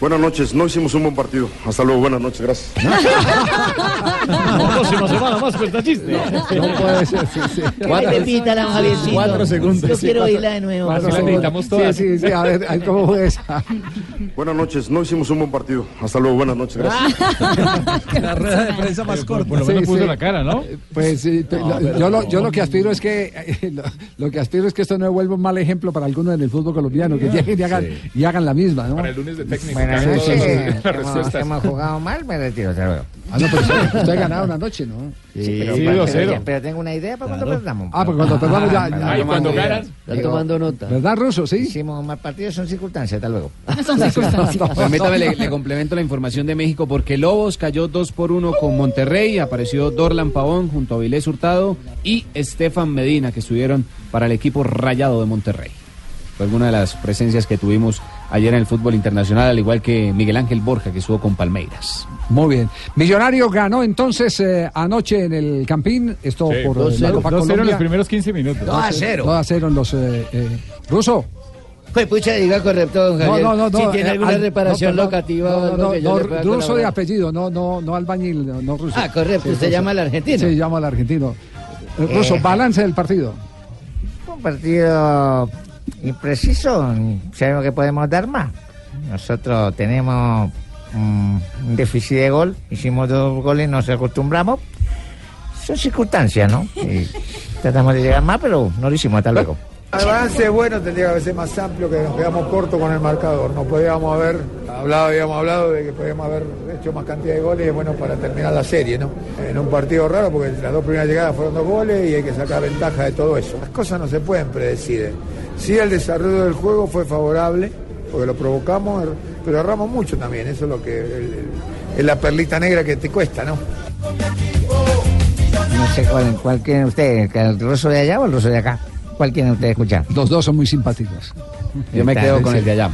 S23: Buenas noches, no hicimos un buen partido. Hasta luego, buenas noches, gracias.
S8: próxima semana más cuenta chiste.
S5: No puede ser, sí, sí.
S13: Cuatro, Javiercito.
S8: cuatro segundos.
S13: Yo
S8: Sí,
S13: quiero
S8: cuatro-
S13: oírla de nuevo.
S5: Cuatro
S8: la
S5: segundos.
S8: necesitamos todas.
S5: Sí, sí, sí, a ver, a ver cómo fue esa.
S23: Buenas noches, no hicimos un buen partido. Hasta luego, buenas noches, gracias.
S7: La rueda de prensa más corta.
S8: Por lo menos
S5: Sí,
S8: puso
S5: sí.
S8: la cara, ¿no?
S5: Pues sí, pe- lo- yo, lo, yo lo que aspiro es que eh, lo, lo que aspiro es que esto no vuelva un mal ejemplo para algunos en el fútbol colombiano, que lleguen y hagan, y hagan la misma, ¿no?
S8: Para el lunes de técnico.
S24: Buenas noches. Hemos, hemos jugado mal, me retiro. Hasta luego.
S5: Ah, no, pero usted, usted ha ganado una noche, ¿no?
S24: Sí, pero,
S8: sí,
S24: pero-
S8: 2-0.
S24: pero- pero tengo una idea para cuando perdamos.
S5: Ah, porque cuando perdamos ya- ya-
S8: Ay, cuando ganan.
S18: Están tomando nota.
S5: ¿Verdad, Ruso? Sí.
S24: Hicimos mal partido, son circunstancias. Hasta luego.
S11: Son circunstancias.
S6: Permítame, le, le complemento la información de México porque Lobos cayó 2 por 1 con Monterrey, apareció Dorlan Pavón junto a Vilés Hurtado y Estefan Medina que estuvieron para el equipo rayado de Monterrey. Fue alguna de las presencias que tuvimos ayer en el fútbol internacional, al igual que Miguel Ángel Borja que estuvo con Palmeiras.
S5: Muy bien. Millonario ganó entonces eh, anoche en el Campín, esto
S8: Sí,
S5: por eh,
S8: 2-0
S5: la Copa
S8: 2-0 en los primeros 15 minutos.
S24: 2 a 0.
S5: 2 a 0 en los... Eh, eh, Ruso.
S13: Pues pucha, diga correcto, don
S5: No,
S13: Javier.
S5: no, no, no.
S13: Si tiene alguna
S5: al-
S13: reparación
S5: no,
S13: locativa o
S5: No, no, no,
S13: pueda
S5: ruso de apellido, no, no, no albañil, no, no ruso.
S13: Ah, correcto, usted
S5: ruso.
S13: llama al argentino.
S5: Sí, llama al argentino. Eh, Ruso, balance del partido.
S24: Un partido impreciso. Sabemos que podemos dar más. Nosotros tenemos mm, un déficit de gol. Hicimos dos goles, nos acostumbramos. Son circunstancias, ¿no? Y tratamos de llegar más, pero no lo hicimos. Hasta luego.
S25: El balance bueno, tendría que ser más amplio, que nos quedamos cortos con el marcador. No podíamos haber hablado, habíamos hablado de que podíamos haber hecho más cantidad de goles, bueno, para terminar la serie, ¿no? En un partido raro, porque las dos primeras llegadas fueron dos goles y hay que sacar ventaja de todo eso. Las cosas no se pueden predecir. Sí, el desarrollo del juego fue favorable, porque lo provocamos, er- pero erramos mucho también. Eso es lo que es la perlita negra que te cuesta, ¿no?
S24: No sé cuál, cuál quieren ustedes, ¿el ruso de allá o el ruso de acá? ¿Cuál quieren ustedes escuchar?
S5: Los dos son muy simpáticos.
S6: Yo me quedo con el de allá.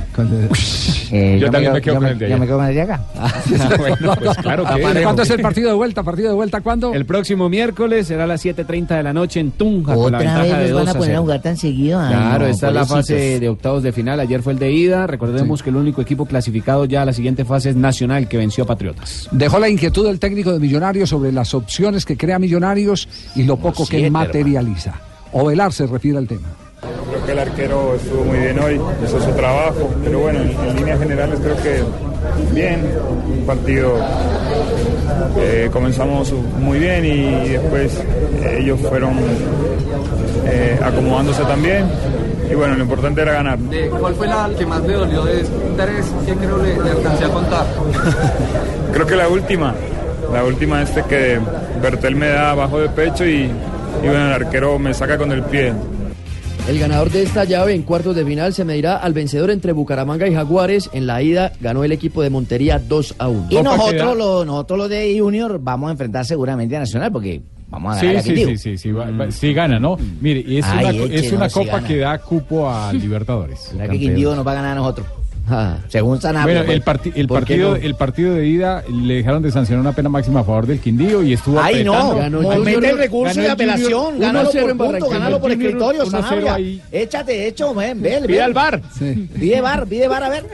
S24: Eh,
S8: Yo también me quedo
S24: yo
S8: con el de
S24: Yo
S8: allá.
S24: me quedo con el de acá.
S8: Bueno, pues claro que
S5: ¿Cuándo es el partido de vuelta? ¿Partido de vuelta cuándo?
S6: El próximo miércoles será a las 7.30 de la noche en Tunja con la
S13: Otra
S6: ventaja
S13: vez
S6: de
S13: nos
S6: 2
S13: van a poner a
S6: 0.
S13: jugar tan seguido. Ay,
S6: Claro,
S13: no,
S6: esta es la fase de octavos de final. Ayer fue el de ida. Recordemos que el único equipo clasificado ya a la siguiente fase es Nacional, que venció a Patriotas.
S5: Dejó la inquietud del técnico de Millonarios sobre las opciones que crea Millonarios y lo poco que
S6: siete,
S5: materializa. Ovelar se refiere al tema.
S3: Creo que el arquero estuvo muy bien hoy, hizo su trabajo, pero bueno, en, en líneas generales creo que bien, un partido eh, comenzamos muy bien y después eh, ellos fueron eh, acomodándose también y bueno, lo importante era ganar.
S4: ¿Cuál fue la que más le dolió de tres que creo le, le alcancé a contar?
S3: Creo que la última, la última este que Bertel me da abajo de pecho y, y bueno, el arquero me saca con el pie.
S18: El ganador de esta llave en cuartos de final se medirá al vencedor entre Bucaramanga y Jaguares. En la ida ganó el equipo de Montería 2 a 1.
S13: Y nosotros, los, nosotros los de Junior, vamos a enfrentar seguramente a Nacional porque vamos a ganar
S8: Sí,
S13: aquí,
S8: sí, sí, sí, sí, va- va- sí gana, ¿no? Mire, y es
S13: Ay,
S8: una,
S13: eche,
S8: es una
S13: no,
S8: copa que da cupo a Libertadores.
S13: ¿Será que Quindío nos va a ganar a nosotros? Según Sanabria.
S8: Bueno, el,
S13: pues.
S8: parti- el
S13: ¿Por qué
S8: partido,
S13: no?
S8: el partido de ida le dejaron de sancionar una pena máxima a favor del Quindío y estuvo
S13: Ay, no,
S8: apretando.
S13: no mete el recurso de apelación, gánalo por punto, gánalo por escritorio,
S8: 1-0
S13: Sanabria. Échate, hecho, ven, ven.
S8: Pide al VAR.
S13: Pide bar, pide bar, a ver.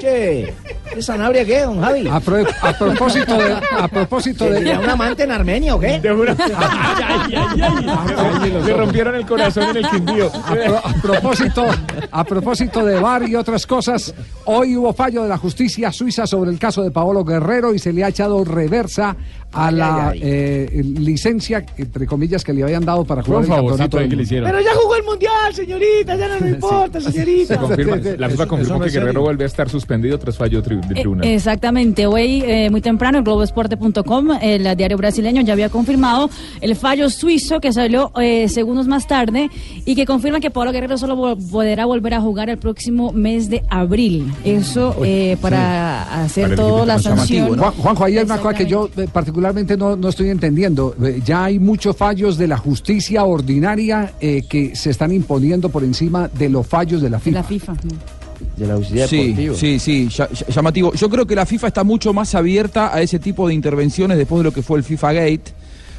S13: Che, ¿qué Sanabria qué, don Javi?
S5: A, pro- a propósito de... A propósito de...
S13: ¿Tendría un amante en Armenia o qué?
S8: Le rompieron el corazón en el Quindío.
S5: A, pro- a propósito, a propósito de VAR y otras cosas, hoy hubo fallo de la justicia suiza sobre el caso de Paolo Guerrero y se le ha echado reversa a la eh, licencia, entre comillas, que le habían dado para jugar
S8: un
S5: el campeonato.
S8: que le hicieron.
S13: Pero ya jugó el mundial, señorita, ya no nos importa, señorita.
S8: Se confirma-
S5: Sí, sí,
S8: la FIFA confirmó
S5: no
S8: que Guerrero vuelve a estar suspendido tras fallo del
S11: Eh,
S8: tribunal.
S11: Exactamente, hoy eh, muy temprano el globoesporte.com, el diario brasileño ya había confirmado el fallo suizo que salió eh, segundos más tarde y que confirma que Pablo Guerrero solo podrá volver a jugar el próximo mes de abril. Eso eh, para hacer
S5: Para el
S11: toda la sanción.
S5: ¿no? Juan- Juanjo, ahí hay una cosa que yo eh, particularmente no, no estoy entendiendo. Eh, Ya hay muchos fallos de la justicia ordinaria eh, que se están imponiendo por encima de los fallos de la FIFA.
S11: La FIFA.
S18: de la justicia
S19: Sí,
S18: deportiva.
S19: sí, sí, llamativo. Yo creo que la FIFA está mucho más abierta a ese tipo de intervenciones después de lo que fue el FIFA Gate,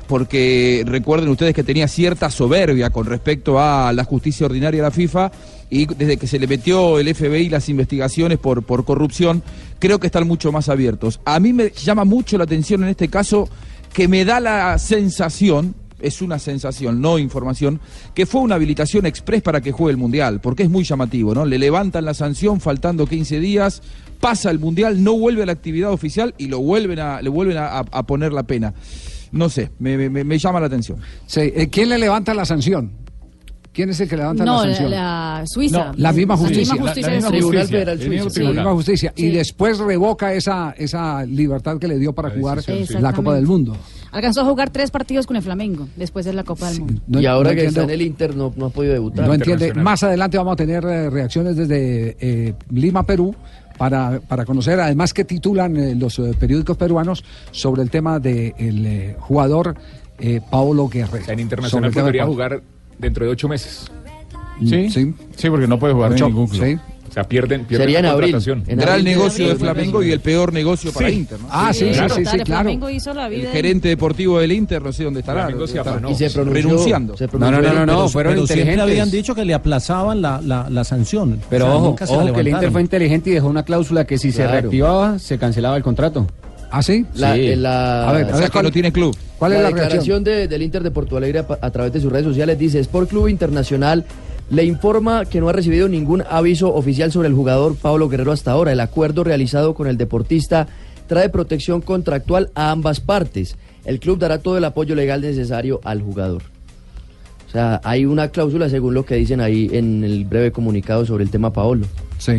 S19: porque recuerden ustedes que tenía cierta soberbia con respecto a la justicia ordinaria de la FIFA y desde que se le metió el FBI las investigaciones por, por corrupción, creo que están mucho más abiertos. A mí me llama mucho la atención en este caso que me da la sensación, es una sensación, no información, que fue una habilitación express para que juegue el Mundial, porque es muy llamativo, ¿no? Le levantan la sanción faltando 15 días, pasa el Mundial, no vuelve a la actividad oficial y lo vuelven a, le vuelven a, poner la pena. No sé, me, me- me llama la atención.
S5: Sí, eh, ¿Quién le levanta la sanción? ¿Quién es el que levanta
S11: No,
S5: la
S11: la,
S5: sanción?
S11: la Suiza.
S5: No, la misma justicia.
S11: La misma justicia
S5: La- la
S11: de
S5: misma
S11: Suiza.
S5: justicia.
S18: Federal
S5: La misma justicia. Y
S11: Sí.
S5: después revoca esa, esa libertad que le dio para jugar
S11: decisión,
S5: la. Copa del Mundo.
S11: Alcanzó a jugar tres partidos con el Flamengo después de la Copa del Mundo.
S5: No-
S18: y ahora
S5: no
S18: que está en el Inter no, no ha podido debutar.
S5: No entiende. Más adelante vamos a tener eh, reacciones desde eh, Lima, Perú, para, para conocer, además que titulan eh, los eh, periódicos peruanos sobre el tema del jugador eh, Paolo Guerrero.
S26: En internacional podría
S5: de-
S26: jugar dentro de ocho meses.
S8: Sí,
S5: sí.
S8: Sí, porque no puede jugar en ningún club.
S26: sí. O sea, pierden, pierden
S18: Sería en
S26: la
S18: abril,
S26: contratación.
S18: en
S19: Gran
S18: abril.
S19: negocio de. Flamengo y el peor negocio para
S26: Sí.
S19: Inter, ¿no?
S5: Ah, sí, sí,
S11: Claro,
S5: sí, sí,
S11: el
S5: claro.
S11: Flamengo hizo la vida.
S19: El gerente deportivo del Inter, no sé dónde estará.
S26: Flamengo se afanó.
S18: Y se pronunció,
S19: renunciando.
S18: se
S7: No,
S18: pronunció
S7: no, no, no,
S18: el-
S7: no,
S18: pero-
S7: fueron
S6: pero
S7: siempre
S6: inteligentes.
S7: habían dicho que le aplazaban la, la, la sanción.
S6: Pero
S7: O sea,
S6: ojo,
S7: nunca se la
S6: ojo que el Inter fue inteligente y dejó una cláusula que si se reactivaba, se cancelaba el contrato.
S5: ¿Ah, sí?
S18: La,
S6: Sí.
S18: en la-
S5: A ver, a
S19: O
S5: ver, ¿cuál-
S19: no tiene club.
S5: ¿Cuál es
S18: la
S5: la
S18: declaración de- del Inter de Porto Alegre a, a través de sus redes sociales dice Sport Club Internacional le informa que no ha recibido ningún aviso oficial sobre el jugador Pablo Guerrero hasta ahora. El acuerdo realizado con el deportista trae protección contractual a ambas partes. El club dará todo el apoyo legal necesario al jugador. O sea, hay una cláusula según lo que dicen ahí en el breve comunicado sobre el tema Paolo.
S5: Sí.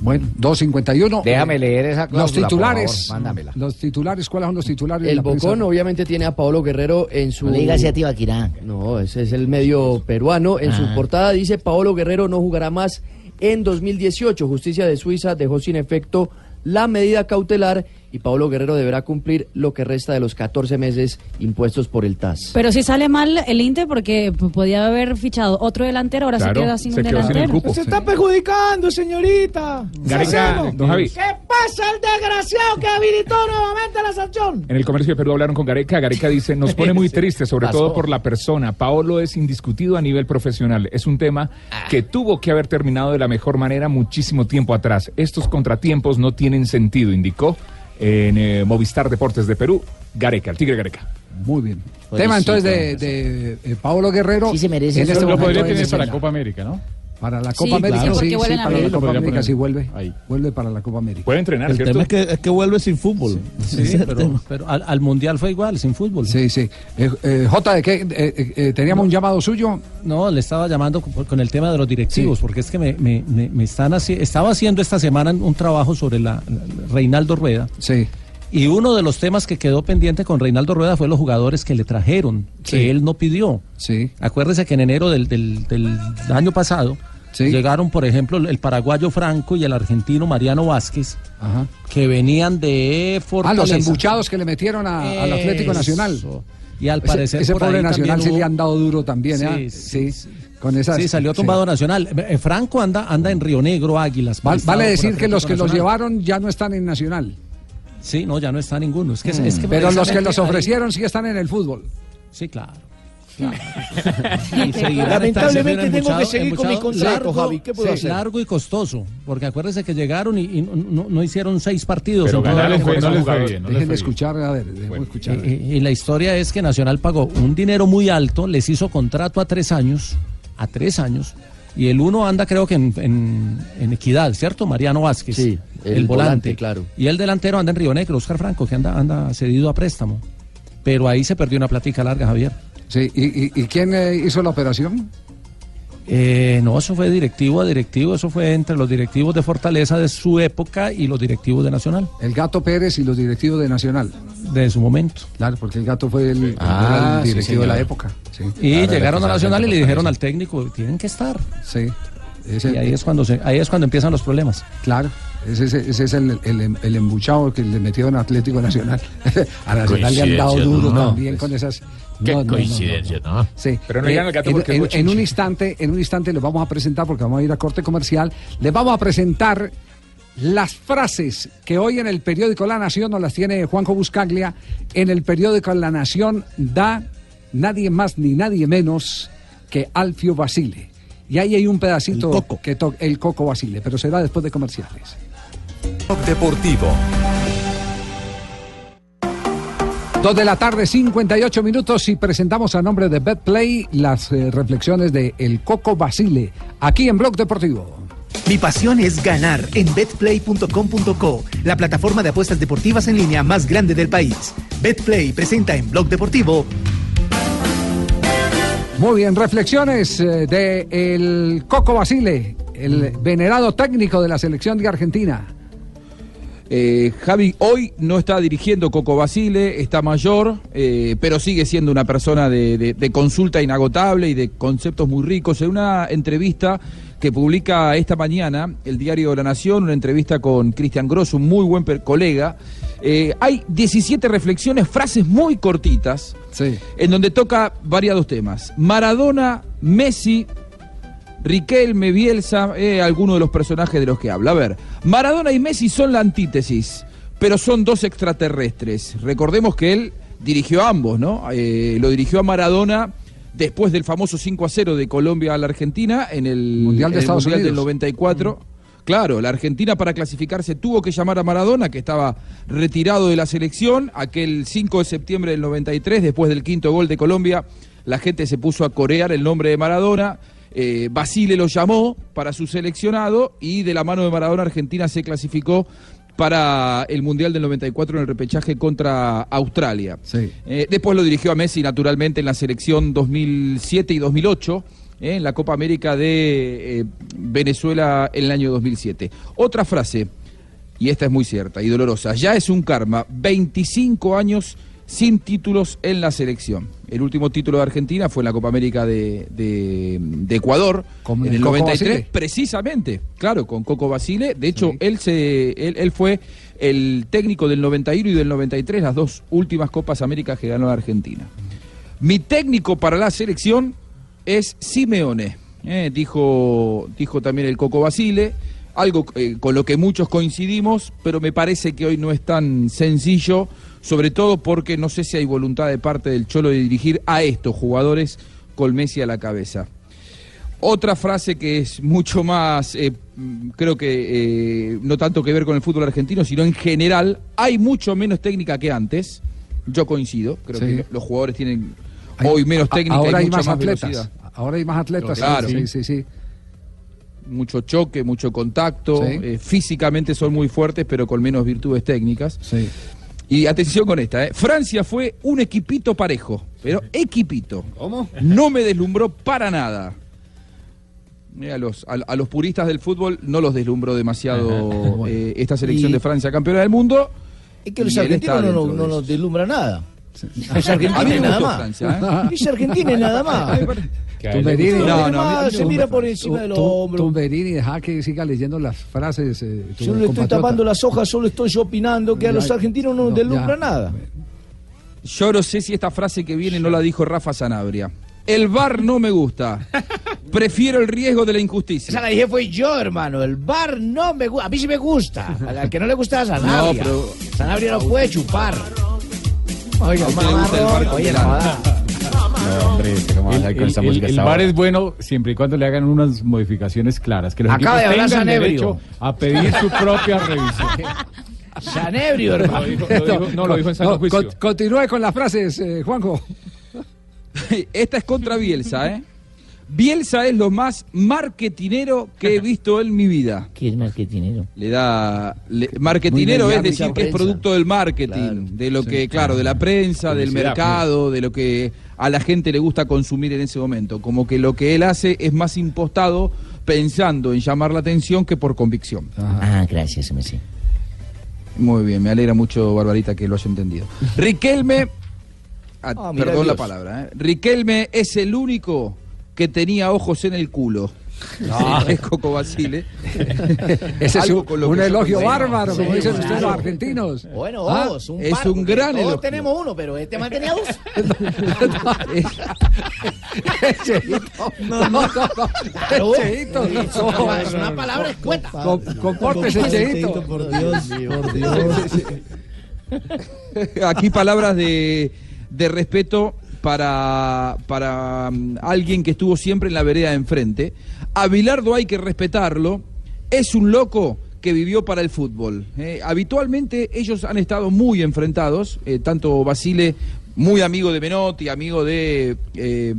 S5: Bueno, 251.
S10: Déjame leer esa
S5: Los
S10: cláusula, por
S5: titulares.
S10: favor, mándamela.
S5: Los titulares, ¿cuáles son los titulares?
S18: El? Bocón obviamente tiene a Paolo Guerrero en su...
S13: No le digas a Tibaquirá.
S18: No, ese es el medio peruano. En
S13: Ah.
S18: su portada dice Paolo Guerrero no jugará más en 2018. Justicia de Suiza dejó sin efecto la medida cautelar y Paolo Guerrero deberá cumplir lo que resta de los 14 meses impuestos por el TAS.
S11: Pero si sale mal el Inter porque podía haber fichado otro delantero, ahora
S26: Claro,
S11: se queda sin
S26: se
S11: un
S26: sin
S11: delantero.
S26: cupo.
S13: Se está perjudicando, señorita.
S26: Gareca, don Javi.
S13: ¿Qué pasa el desgraciado que habilitó nuevamente la sanción?
S26: En el comercio de Perú hablaron con Gareca. Gareca dice, nos pone muy triste, sobre
S13: Pasó.
S26: todo por la persona. Paolo es indiscutido a nivel profesional. Es un tema que tuvo que haber terminado de la mejor manera muchísimo tiempo atrás. Estos contratiempos no tienen sentido, indicó en eh, Movistar Deportes de Perú, Gareca, el Tigre Gareca.
S5: Muy bien. Tema entonces de, de, eh, Paolo Guerrero.
S13: Sí se merece
S5: En este
S8: Lo podría
S5: en
S8: tener para Copa América, ¿no?
S5: Para la
S11: Sí,
S5: Copa América,
S11: claro.
S5: sí,
S11: porque
S5: sí, para la. Copa América sí vuelve.
S8: ahí.
S5: Vuelve para la Copa América.
S26: Puede entrenar,
S7: El
S26: ¿cierto?
S7: tema es que, es que vuelve sin fútbol. Sí, pero, pero al, al Mundial fue igual, sin fútbol.
S5: Sí, sí. Eh, eh, J, ¿de qué? Eh, eh, eh, ¿Teníamos un llamado suyo?
S7: No, le estaba llamando con, con el tema de los directivos, porque es que me, me- me- me están haci- estaba haciendo esta semana un trabajo sobre la, la- Reinaldo Rueda.
S5: Sí.
S7: Y uno de los temas que quedó pendiente con Reinaldo Rueda fue los jugadores que le trajeron, que él no pidió.
S5: Sí.
S7: Acuérdese que en enero del, del- del año pasado
S5: Sí.
S7: llegaron, por ejemplo, el paraguayo Franco y el argentino Mariano Vázquez,
S5: Ajá.
S7: que venían de
S5: Ah,
S7: Fortaleza.
S5: los embuchados que le metieron a- al Atlético. Nacional.
S7: Y al parecer
S5: ese, pobre Nacional sí
S7: hubo-
S5: le han dado duro también, ¿eh?
S7: sí,
S5: Sí, Con esas,
S7: Sí, salió tumbado Nacional. Eh, Franco anda, anda en Río Negro, Águilas.
S5: Val- vale decir que los que los
S7: Nacional.
S5: llevaron ya no están en Nacional.
S7: Sí, no, ya no está ninguno. Es que,
S5: Mm.
S7: es que
S5: Pero los que los
S7: ahí-
S5: ofrecieron sí están en el fútbol.
S7: Sí, claro. Y seguirán
S13: Lamentablemente tengo que
S7: embuchado-
S13: seguir con mi
S7: embuchado
S13: consejo, Javi. ¿Qué puedo
S7: sí,
S13: hacer?
S7: Largo y costoso. Porque acuérdese que llegaron y, y no, no- no hicieron seis partidos.
S26: Pero ganaron jugadores. No les
S5: Dejen de
S26: fue
S5: escuchar, a ver, dejemos escuchar.
S7: Y, y- y la historia es que Nacional pagó un dinero muy alto, les hizo contrato a tres años, a tres años, y el uno anda creo que en, en- en Equidad, ¿cierto? Mariano Vázquez.
S18: Sí, el volante, claro.
S7: Y el delantero anda en Río Negro, Oscar Franco, que anda, anda cedido a préstamo. Pero ahí se perdió una platica larga, Javier.
S5: Sí, ¿y, y- y quién eh, hizo la operación?
S7: Eh, no, eso fue directivo a directivo, eso fue entre los directivos de Fortaleza de su época y los directivos de Nacional.
S5: El Gato Pérez y los directivos de Nacional.
S7: De su momento.
S5: Claro, porque el Gato fue el,
S7: Ah, sí,
S5: directivo de la época. Sí.
S7: Y
S5: Claro,
S7: llegaron a Nacional y le dijeron al técnico, tienen que estar.
S5: Sí.
S7: Y ahí es cuando se, ahí es cuando empiezan los problemas.
S5: Claro. Ese, ese- ese es el, el, el embuchado que le metió en Atlético Nacional. A Nacional le han dado duro
S10: ¿no?
S5: también con esas.
S10: Qué
S5: no, no, no, no,
S10: coincidencia, ¿no?
S5: Sí.
S26: Pero no
S5: Eh,
S26: al gato
S5: en,
S26: porque
S5: en- un instante, en un instante les vamos a presentar, porque vamos a ir a corte comercial, les vamos a presentar las frases que hoy en el periódico La Nación nos las tiene Juanjo Buscaglia. En el periódico La Nación da nadie más ni nadie menos que Alfio Basile. Y ahí hay un pedacito que toca el Coco Basile, pero será después de comerciales.
S14: Blog Deportivo.
S5: Dos de la tarde, 58 minutos y presentamos a nombre de BetPlay las eh, reflexiones de El Coco Basile, aquí en Blog Deportivo.
S27: Mi pasión es ganar en betplay.com.co, la plataforma de apuestas deportivas en línea más grande del país. Betplay presenta en Blog Deportivo
S5: Muy bien, reflexiones eh, de El Coco Basile, el venerado técnico de la selección de Argentina.
S19: Eh, Javi hoy no está dirigiendo Coco Basile, está mayor, eh, pero sigue siendo una persona de, de- de consulta inagotable y de conceptos muy ricos. En una entrevista que publica esta mañana el diario La Nación, una entrevista con Cristian Gross, un muy buen colega, eh, hay 17 reflexiones, frases muy cortitas, en donde toca variados temas. Maradona, Messi, Riquelme, Bielsa, eh, alguno de los personajes de los que habla. A ver, Maradona y Messi son la antítesis, pero son dos extraterrestres. Recordemos que él dirigió a ambos, ¿no? Eh, lo dirigió a Maradona después del famoso 5 a 0 de Colombia a la Argentina en el
S5: Mundial de
S19: en el
S5: Estados
S19: Mundial del
S5: Unidos.
S19: 94. Claro, la Argentina para clasificarse tuvo que llamar a Maradona, que estaba retirado de la selección. Aquel 5 de septiembre del 93, después del quinto gol de Colombia, la gente se puso a corear el nombre de Maradona. Eh, Basile lo llamó para su seleccionado y de la mano de Maradona Argentina se clasificó para el Mundial del 94 en el repechaje contra Australia. Eh, después lo dirigió a Messi naturalmente en la selección 2007 y 2008. eh, en la Copa América de Venezuela en el año 2007. Otra frase, y esta es muy cierta y dolorosa, ya es un karma, 25 años sin títulos en la selección. El último título de Argentina fue en la Copa América de, de- de Ecuador en
S5: el
S19: el
S5: Coco
S19: 93,
S5: Basile.
S19: precisamente, claro, con Coco Basile. De hecho, él, se, él, él fue el técnico del 91 y del 93, las dos últimas Copas Américas que ganó la Argentina. Mi técnico para la selección es Simeone, eh, dijo, dijo también el Coco Basile, algo eh, con lo que muchos coincidimos, pero me parece que hoy no es tan sencillo, sobre todo porque no sé si hay voluntad de parte del Cholo de dirigir a estos jugadores con Messi a la cabeza. Otra frase que es mucho más, eh, creo que eh, no tanto que ver con el fútbol argentino, sino en general, hay mucho menos técnica que antes. Yo coincido, creo
S5: Sí.
S19: que los jugadores tienen hoy menos técnica
S5: Ahora
S19: y
S5: hay
S19: mucha
S5: más,
S19: más
S5: atletas.
S19: velocidad.
S5: Ahora hay más atletas.
S19: Claro.
S5: Sí, sí, sí.
S19: Mucho choque, mucho contacto,
S5: Sí.
S19: eh, físicamente son muy fuertes, pero con menos virtudes técnicas. Y atención con esta, ¿eh? Francia fue un equipito parejo, pero equipito. ¿Cómo? No me deslumbró para nada. Eh, A los, a, a los puristas del fútbol no los deslumbró demasiado eh, esta selección
S13: Y-
S19: de Francia campeona del mundo.
S13: Es que los argentinos no, no, no nos deslumbra nada. Es
S19: A mí
S13: Argentina nada más. Es Argentina y nada más.
S5: Tumberini,
S13: No, no, a se mira por encima del
S5: Tu-
S13: hombro.
S5: Tumberini, deja que siga leyendo las frases. eh,
S13: Yo no le estoy tapando las hojas, solo estoy yo opinando que a los argentinos no deslumbra nada.
S19: Yo no sé si esta frase que viene no la dijo Rafa Sanabria. El bar no me gusta. Prefiero el riesgo de la injusticia.
S13: Esa la dije fue yo, hermano. El bar no me gusta. A mí sí me gusta. Al que no le gusta a Sanabria.
S19: No, pero-
S13: Sanabria no puede chupar. Oiga,
S19: ¿A usted le gusta el bar con
S13: Oye, no
S8: hombre, ¿cómo vas a
S28: El, bar es bueno siempre y cuando le hagan unas modificaciones claras. Que los
S13: Acaba de hablar
S28: tengan
S13: Sanebrio.
S28: derecho a pedir su propia revisión.
S13: Sanebrio, hermano.
S28: Lo dijo- lo dijo- no, lo dijo en Sano
S5: No,
S28: Juicio.
S5: con- continúe con las frases, eh, Juanjo.
S19: Esta es contra Bielsa, ¿eh? Bielsa es lo más marketinero que he visto en mi vida.
S13: ¿Qué es marketinero?
S19: Le da. le- marketinero es decir que es producto del marketing, de lo que, claro, de la prensa, del
S28: Publicidad,
S19: mercado, de lo que a la gente le gusta consumir en ese momento. Como que lo que él hace es más impostado pensando en llamar la atención que por convicción.
S13: Ah, gracias, Messi.
S19: Muy bien, me alegra mucho, Barbarita, que lo haya entendido. Riquelme, ah,
S13: Ah,
S19: perdón la palabra, ¿eh? Riquelme es el único que tenía ojos en el culo. No, es Coco Basile.
S5: Ese es un, un elogio bárbaro, como
S19: Sí,
S5: dicen
S19: claro.
S5: ustedes los argentinos.
S13: Bueno,
S5: Ah,
S13: vos, un
S19: es
S13: par,
S19: un
S13: porque
S19: gran
S13: Todos
S19: elogio.
S13: tenemos uno, pero este man tenía dos.
S5: No, no, no. Cheito.
S13: Es una- es palabra escueta.
S5: Com- Compórtese, Cheito.
S7: Por Dios, por Dios.
S19: Aquí palabras de, de respeto para, para mm, alguien que estuvo siempre en la vereda de enfrente. A Bilardo hay que respetarlo. Es un loco que vivió para el fútbol. eh. habitualmente ellos han estado muy enfrentados, eh, tanto Basile, muy amigo de Menotti, amigo de eh,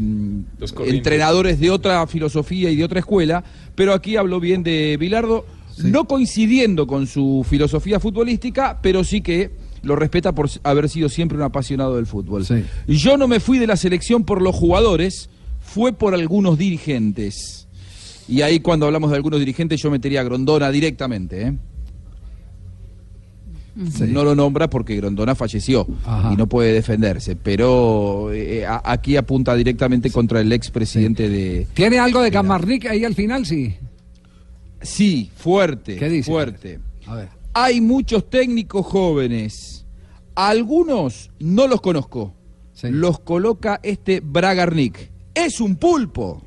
S26: corrientes.
S19: entrenadores de otra filosofía y de otra escuela, pero aquí habló bien de Bilardo, no coincidiendo con su filosofía futbolística, pero sí que lo respeta por haber sido siempre un apasionado del fútbol. Yo no me fui de la selección por los jugadores, fue por algunos dirigentes. Y ahí cuando hablamos de algunos dirigentes yo metería a Grondona directamente. ¿eh? No lo nombra porque Grondona falleció
S5: Ajá.
S19: y no puede defenderse, pero eh, a- aquí apunta directamente contra el expresidente de...
S5: ¿Tiene algo de Gamarnik ahí al final? Sí.
S19: Sí, fuerte,
S5: ¿Qué dice?
S19: fuerte.
S5: A ver.
S19: Hay muchos técnicos jóvenes. Algunos no los conozco. Los coloca este Bragarnik. Es un pulpo.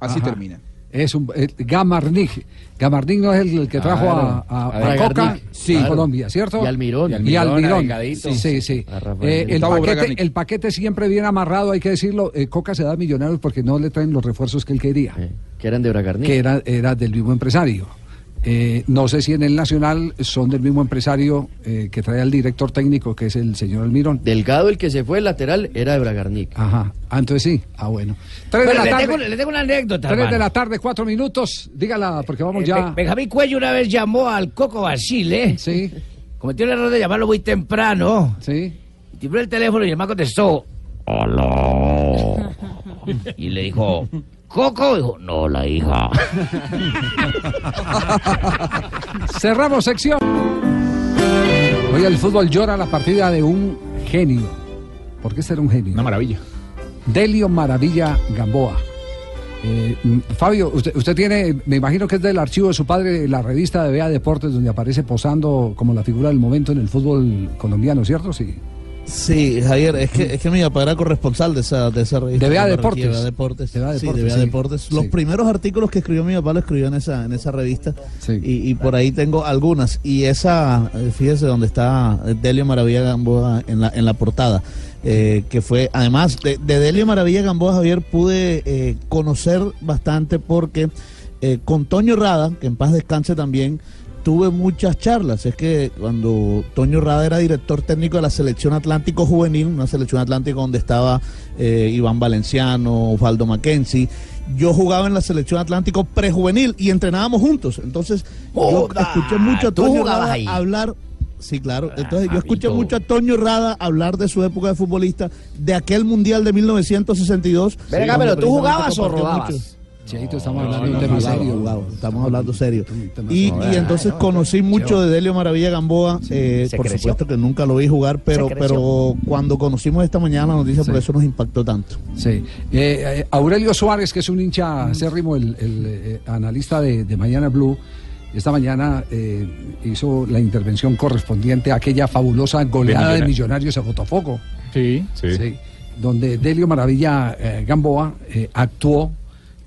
S19: Así
S5: Ajá.
S19: termina.
S5: Es un Gamarnik. Gamarnik no es el, el que trajo
S19: Claro.
S5: a, a-
S19: A
S5: a
S19: Bragarnik.
S5: Coca
S19: Sí. Claro.
S5: Colombia, ¿cierto?
S18: Y Almirón.
S5: Y
S18: Y Almirón, Delgadito.
S5: Sí, sí.
S18: Rafael.
S5: Eh, el, paquete, el paquete siempre viene amarrado, hay que decirlo. Eh, Coca se da a millonarios porque no le traen los refuerzos que él quería.
S18: Que eran de Bragarnik.
S5: que era, era del mismo empresario. Eh, no sé si en el Nacional son del mismo empresario eh, que trae al director técnico, que es el señor Almirón.
S18: Delgado, el que se fue el lateral, era de Bragarnik.
S5: Ajá. Ah, entonces sí. Ah, bueno. Tres de
S13: Bueno,
S5: la
S13: le,
S5: tarde.
S13: tengo, le tengo una anécdota.
S5: Tres de la tarde, cuatro minutos. Dígala, porque vamos
S13: Eh,
S5: ya.
S13: Be- Benjamín Cuello una vez llamó al Coco Basile.
S5: Sí.
S13: Cometió el error de llamarlo muy temprano.
S5: Sí.
S13: Timbró el teléfono y el man contestó. Hola. Y le dijo, Coco. Dijo, no, la hija.
S5: Cerramos sección. Hoy el fútbol llora la partida de un genio. ¿Por qué ser un genio? Una
S26: maravilla.
S5: Delio Maravilla Gamboa. Eh, mm, Fabio, usted, usted tiene, me imagino que es del archivo de su padre, la revista de Vea Deportes, donde aparece posando como la figura del momento en el fútbol colombiano, ¿cierto? Sí.
S29: Sí, Javier, es que, es que mi papá era corresponsal de esa, de esa revista.
S5: De Deportes.
S29: Deportes.
S5: De Vea
S29: Sí,
S5: Deportes,
S29: de
S5: sí.
S29: Deportes. Los
S5: Sí.
S29: primeros artículos que escribió mi papá lo escribió en esa, en esa revista. Y, y por ahí tengo algunas. Y esa, eh, fíjese donde está Delio Maravilla Gamboa en la, en la portada. eh, que fue, además de, de Delio Maravilla Gamboa, Javier, pude eh, conocer bastante porque eh, con Toño Rada, que en paz descanse también, tuve muchas charlas. Es que cuando Toño Rada era director técnico de la selección Atlántico Juvenil, una selección Atlántico donde estaba eh, Iván Valenciano, Osvaldo Mackenzie, yo jugaba en la selección Atlántico prejuvenil y entrenábamos juntos. Entonces, yo escuché mucho a
S13: ¿tú
S29: Toño Rada
S13: ahí?
S29: hablar. Sí, claro. Entonces, yo escuché mucho a Toño Rada hablar de su época de futbolista, de aquel mundial de 1962.
S13: Ven acá,
S29: donde
S13: pero ¿tú jugabas o rodabas?
S29: mucho.
S5: Cheito, estamos
S29: No,
S5: hablando de un tema serio.
S29: estamos hablando serio. Y, entonces conocí mucho de Delio Maravilla Gamboa. eh,
S13: ¿Se
S29: por
S13: creció?
S29: supuesto que nunca lo vi jugar, pero, pero cuando conocimos esta mañana la noticia, por eso nos impactó tanto.
S5: Sí. Eh, eh, Aurelio Suárez, que es un hincha acérrimo, el, el, eh, analista de, de Mañana Blue, esta mañana eh, hizo la intervención correspondiente a aquella fabulosa goleada de,
S26: Millonarios.
S5: Millonarios a Botafogo.
S26: Sí,
S5: Sí, donde Delio Maravilla eh, Gamboa eh, actuó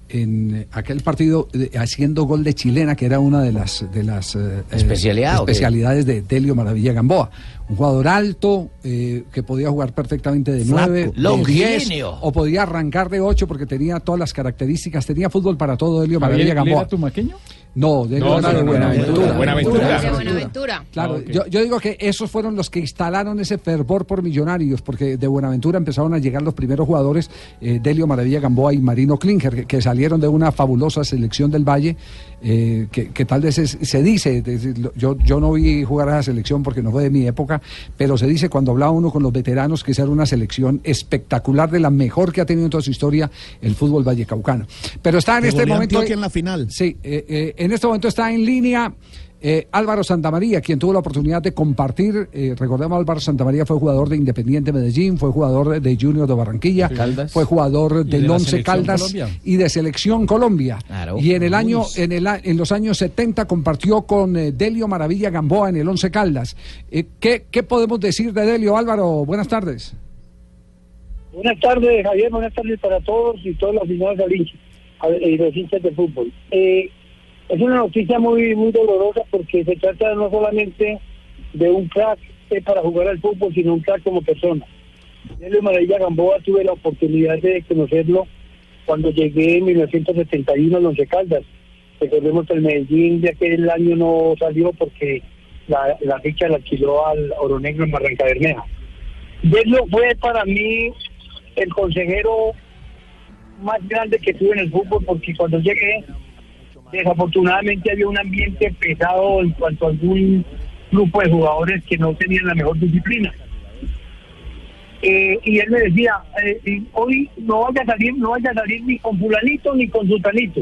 S5: en eh, aquel partido eh, haciendo gol de chilena, que era una de las, de las eh, especialidades de Delio Maravilla Gamboa. Un jugador alto, eh, que podía jugar perfectamente de
S13: Flaco,
S5: 9, de
S13: longilíneo.
S5: 10, o podía arrancar de 8 porque tenía todas las características. Tenía fútbol para todo Delio
S8: Javier,
S5: Maravilla
S8: ¿él
S5: Gamboa.
S8: era tumaqueño?
S5: No, de
S8: no,
S5: Buenaventura.
S8: Buenaventura.
S30: De Buenaventura.
S5: Claro,
S8: Ah,
S5: yo, yo digo que esos fueron los que instalaron ese fervor por millonarios, porque de Buenaventura empezaron a llegar los primeros jugadores, eh, Delio Maravilla Gamboa y Marino Klinger, que, que salieron de una fabulosa selección del Valle, eh, que, que tal vez es- se dice, yo, yo no vi jugar a esa selección porque no fue de mi época, pero se dice cuando hablaba uno con los veteranos que esa era una selección espectacular, de la mejor que ha tenido en toda su historia el fútbol vallecaucano. Pero está en
S29: Que
S5: este momento...
S29: En la final.
S5: Sí, eh, eh, en este momento está en línea Eh, Álvaro Santamaría, quien tuvo la oportunidad de compartir, eh, recordemos Álvaro Santamaría fue jugador de Independiente Medellín, fue jugador de Junior de Barranquilla,
S6: Caldas.
S5: fue jugador
S6: de
S5: del
S6: la
S5: Once Caldas
S6: Colombia.
S5: y de Selección Colombia.
S6: Claro.
S5: Y en el año, en el a- en los años 70 compartió con eh, Delio Maravilla Gamboa en el Once Caldas. Eh, ¿qué, ¿Qué podemos decir de Delio, Álvaro? Buenas tardes.
S30: Buenas tardes, Javier. Buenas tardes para todos y los aficionados del hincha y los hinchas de fútbol. Eh, es una noticia muy muy dolorosa porque se trata no solamente de un crack eh, para jugar al fútbol, sino un crack como persona. Delio Maravilla Gamboa tuve la oportunidad de conocerlo cuando llegué en 1971 a Once Caldas. Recordemos que el Medellín de aquel año no salió porque la, la ficha la alquiló al Oro Negro en Barranca Bermeja. Delio fue para mí el consejero más grande que tuve en el fútbol porque cuando llegué desafortunadamente había un ambiente pesado en cuanto a algún grupo de jugadores que no tenían la mejor disciplina. Eh, y él me decía, eh, y hoy no vaya a salir, no vaya a salir ni con fulanito ni con sultanito,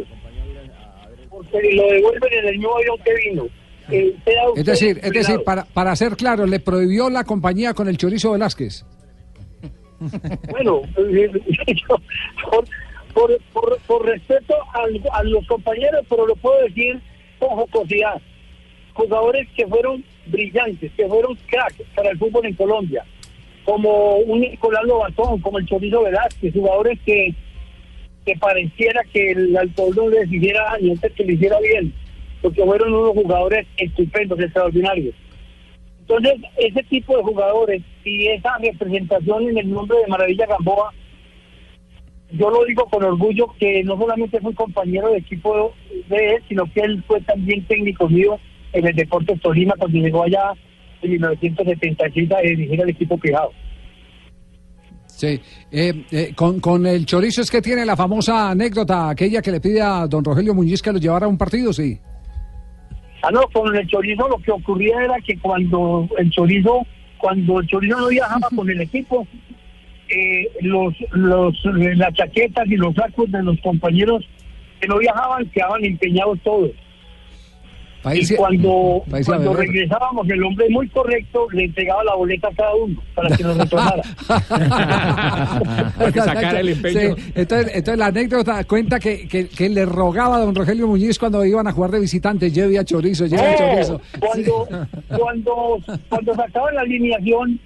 S30: porque lo devuelven en el mismo avión que vino. Eh,
S5: Es decir, es decir, para, para ser claro, le prohibió la compañía con el Chorizo Velázquez.
S30: Bueno, eh, yo, por, por, por, respeto a, los compañeros, pero lo puedo decir con jocosidad. Jugadores que fueron brillantes, que fueron cracks para el fútbol en Colombia, como un Nicolás Lobatón, como el Chorizo Velázquez, jugadores que, que pareciera que el alcohol no les hiciera daño, que le hiciera bien, porque fueron unos jugadores estupendos, extraordinarios. Entonces, ese tipo de jugadores y esa representación en el nombre de Maravilla Gamboa, yo lo digo con orgullo que no solamente fue compañero de equipo de él, sino que él fue también técnico mío en el Deportes Tolima cuando llegó allá en 1976 a dirigir al equipo Quijado.
S5: Sí, eh, eh, con, con el Chorizo es que tiene la famosa anécdota, aquella que le pide a don Rogelio Muñiz que lo llevara a un partido, sí.
S30: Ah, no, con el chorizo lo que ocurría era que cuando el chorizo, cuando el chorizo no viajaba con el equipo, eh, los, los, eh, las chaquetas y los sacos de los compañeros que no viajaban quedaban empeñados todos.
S5: País-
S30: y cuando, cuando regresábamos, el hombre muy correcto le entregaba la boleta a cada uno para que nos retornara.
S5: Para
S30: que sacara el empeño.
S5: Sí, entonces, entonces la anécdota cuenta que, que, que le rogaba a don Rogelio Muñiz cuando iban a jugar de visitante, lleve a Chorizo, lleve a Chorizo.
S30: cuando, cuando, cuando sacaban la alineación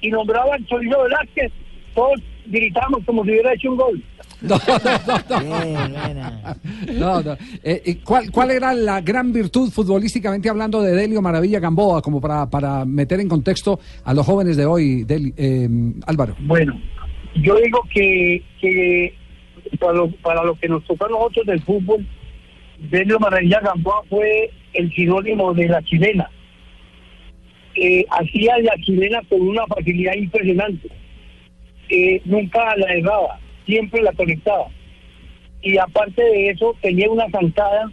S30: y nombraban al Chorizo Velázquez, todos gritábamos como si hubiera hecho un gol.
S5: No, no, no. No, no. Eh, eh, ¿cuál, ¿Cuál era la gran virtud futbolísticamente hablando de Delio Maravilla Gamboa, como para, para meter en contexto a los jóvenes de hoy, Deli- eh, Álvaro?
S30: Bueno, yo digo que, que para, lo, para lo que nos tocó a nosotros del fútbol, Delio Maravilla Gamboa fue el sinónimo de la chilena. Eh, hacía la chilena con una facilidad impresionante. Eh, nunca la erraba, siempre la conectaba. Y aparte de eso, tenía una zancada,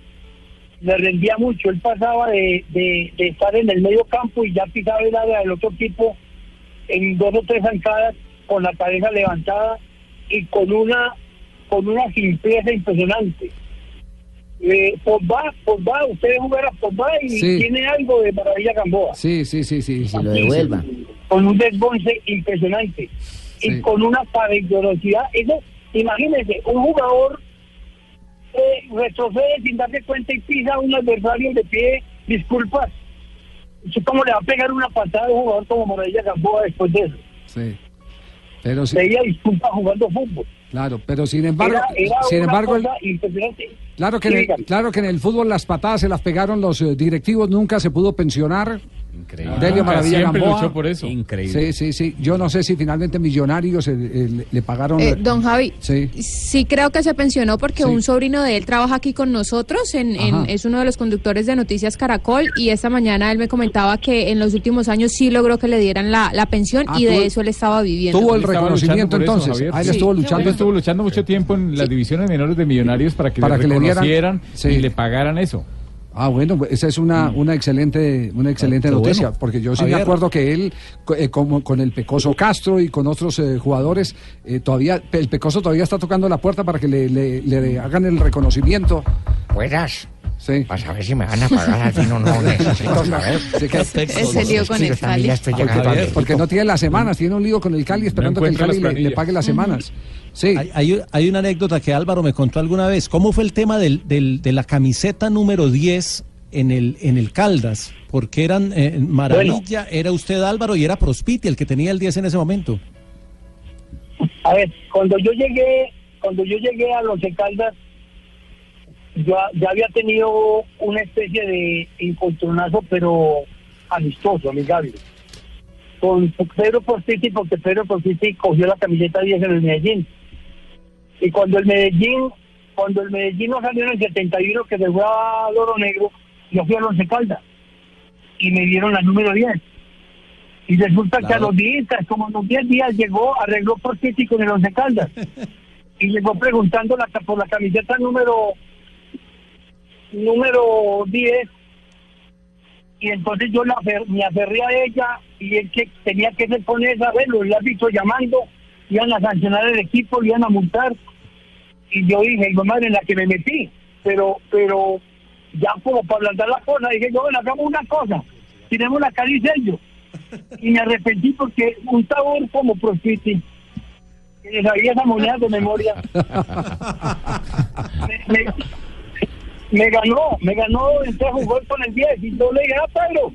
S30: le rendía mucho. Él pasaba de, de, de estar en el medio campo y ya pisaba el área del otro equipo en dos o tres zancadas con la cabeza levantada y con una con una simpleza impresionante. Eh, Pogba, Pogba, ustedes jugar a Pogba y
S5: Sí.
S30: tiene algo de Maravilla Gamboa.
S5: Sí, sí, sí, sí. sí.
S30: Con un desbonce impresionante y con una peligrosidad. Eso, imagínense, un jugador eh, retrocede sin darse cuenta y pisa a un adversario de pie, disculpas. ¿Cómo le va a pegar una patada a un jugador como Maravilla Gamboa después de eso?
S5: Sí. Pero sí,
S30: Pedía disculpas jugando fútbol.
S5: claro, pero sin embargo,
S30: Era- era
S5: sin
S30: una
S5: embargo, el-
S30: impresionante.
S5: Claro que,
S30: Sí,
S5: en el, claro que en el fútbol las patadas se las pegaron los eh, directivos, nunca se pudo pensionar.
S8: Increíble.
S5: Delio
S8: Nunca,
S5: Maravilla
S8: siempre
S5: Gamboa.
S8: luchó por eso.
S5: Sí, sí, sí. Yo no sé si finalmente Millonarios eh, eh, le, pagaron.
S31: Eh, don Javi,
S5: Sí.
S31: sí creo que se pensionó porque
S5: Sí.
S31: un sobrino de él trabaja aquí con nosotros, en, en- es uno de los conductores de Noticias Caracol y esta mañana él me comentaba que en los últimos años sí logró que le dieran la, la pensión
S5: Ah,
S31: y de eso él estaba viviendo.
S5: tuvo el
S8: Él
S5: reconocimiento
S8: eso,
S5: entonces. Ahí le estuvo luchando.
S8: Él estuvo luchando mucho tiempo en las divisiones menores de Millonarios para que
S5: Para
S8: le
S5: que le sí.
S8: y le pagaran eso.
S5: Ah, bueno, pues esa es una, una excelente, una excelente
S8: qué
S5: noticia,
S8: bueno.
S5: porque yo sí me acuerdo que él, eh, como con el Pecoso Castro y con otros eh, jugadores, eh, todavía, el Pecoso todavía está tocando la puerta para que le, le- le hagan el reconocimiento.
S24: Buenas. Para saber si me van a pagar al fin o no. Necesito saber.
S5: Sí, que-
S31: Ese lío con
S24: Sí,
S31: el
S24: estoy
S5: Porque,
S24: llegando a
S5: porque no tiene las semanas, tiene un lío con el Cali esperando que el Cali
S7: las
S5: le, le pague las semanas. Sí.
S7: Hay, hay- hay una anécdota que Álvaro me contó alguna vez. ¿Cómo fue el tema del, del- de la camiseta número 10 en el, en el Caldas? Porque eran eh, Maravilla, era usted Álvaro y era Prospiti el que tenía el 10 en ese momento.
S30: A ver, cuando yo llegué, cuando yo llegué a Los Caldas, yo ya había tenido una especie de encontronazo, pero amistoso, amigable, con Pedro Postiti, porque Pedro Postiti cogió la camiseta 10 en el Medellín. Y cuando el Medellín, cuando el Medellín no salió en el 71, que se fue a Loro Negro, yo fui a Los Caldas y me dieron la número 10. Y resulta que a los días, como a los 10 días, llegó, arregló por City con el Once Caldas. Y llegó preguntando la, por la camiseta número número 10. Y entonces yo la me aferré a ella y él que tenía que ser con esa, verlo, el árbitro llamando, iban a sancionar el equipo, iban a multar. Y yo dije, de madre, en la que me metí. Pero, pero ya como para ablandar la cosa, dije yo, bueno, hagamos una cosa, tiremos la cara y sello y me arrepentí porque un sabor como Profiti, que le sabía esa moneda de memoria, me, me- me ganó, me ganó, entonces jugó con el 10 y yo le dije, ah, Pedro,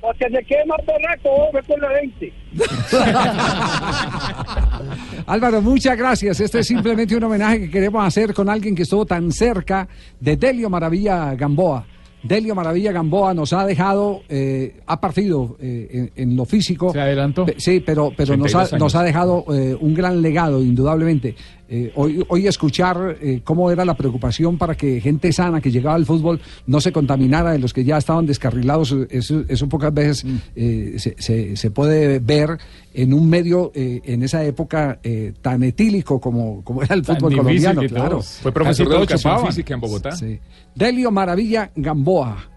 S30: para que se quede más berraco, ve con la 20.
S5: Álvaro, muchas gracias. Este es simplemente un homenaje que queremos hacer con alguien que estuvo tan cerca de Delio Maravilla Gamboa. Delio Maravilla Gamboa nos ha dejado, eh, ha partido eh, en, en lo físico. ¿Se
S8: adelantó?
S5: sí, pero, pero nos, ha,
S8: 82 años.
S5: nos ha dejado eh, un gran legado, indudablemente. Eh, hoy, hoy escuchar eh, cómo era la preocupación para que gente sana que llegaba al fútbol no se contaminara de los que ya estaban descarrilados, eh, eso, eso pocas veces eh, se, se- se puede ver en un medio eh, en esa época eh, tan etílico como, como era el
S26: Tan
S5: fútbol colombiano, claro.
S26: todos. Fue profesor de educación física en Bogotá.
S5: Sí. Delio Maravilla Gamboa.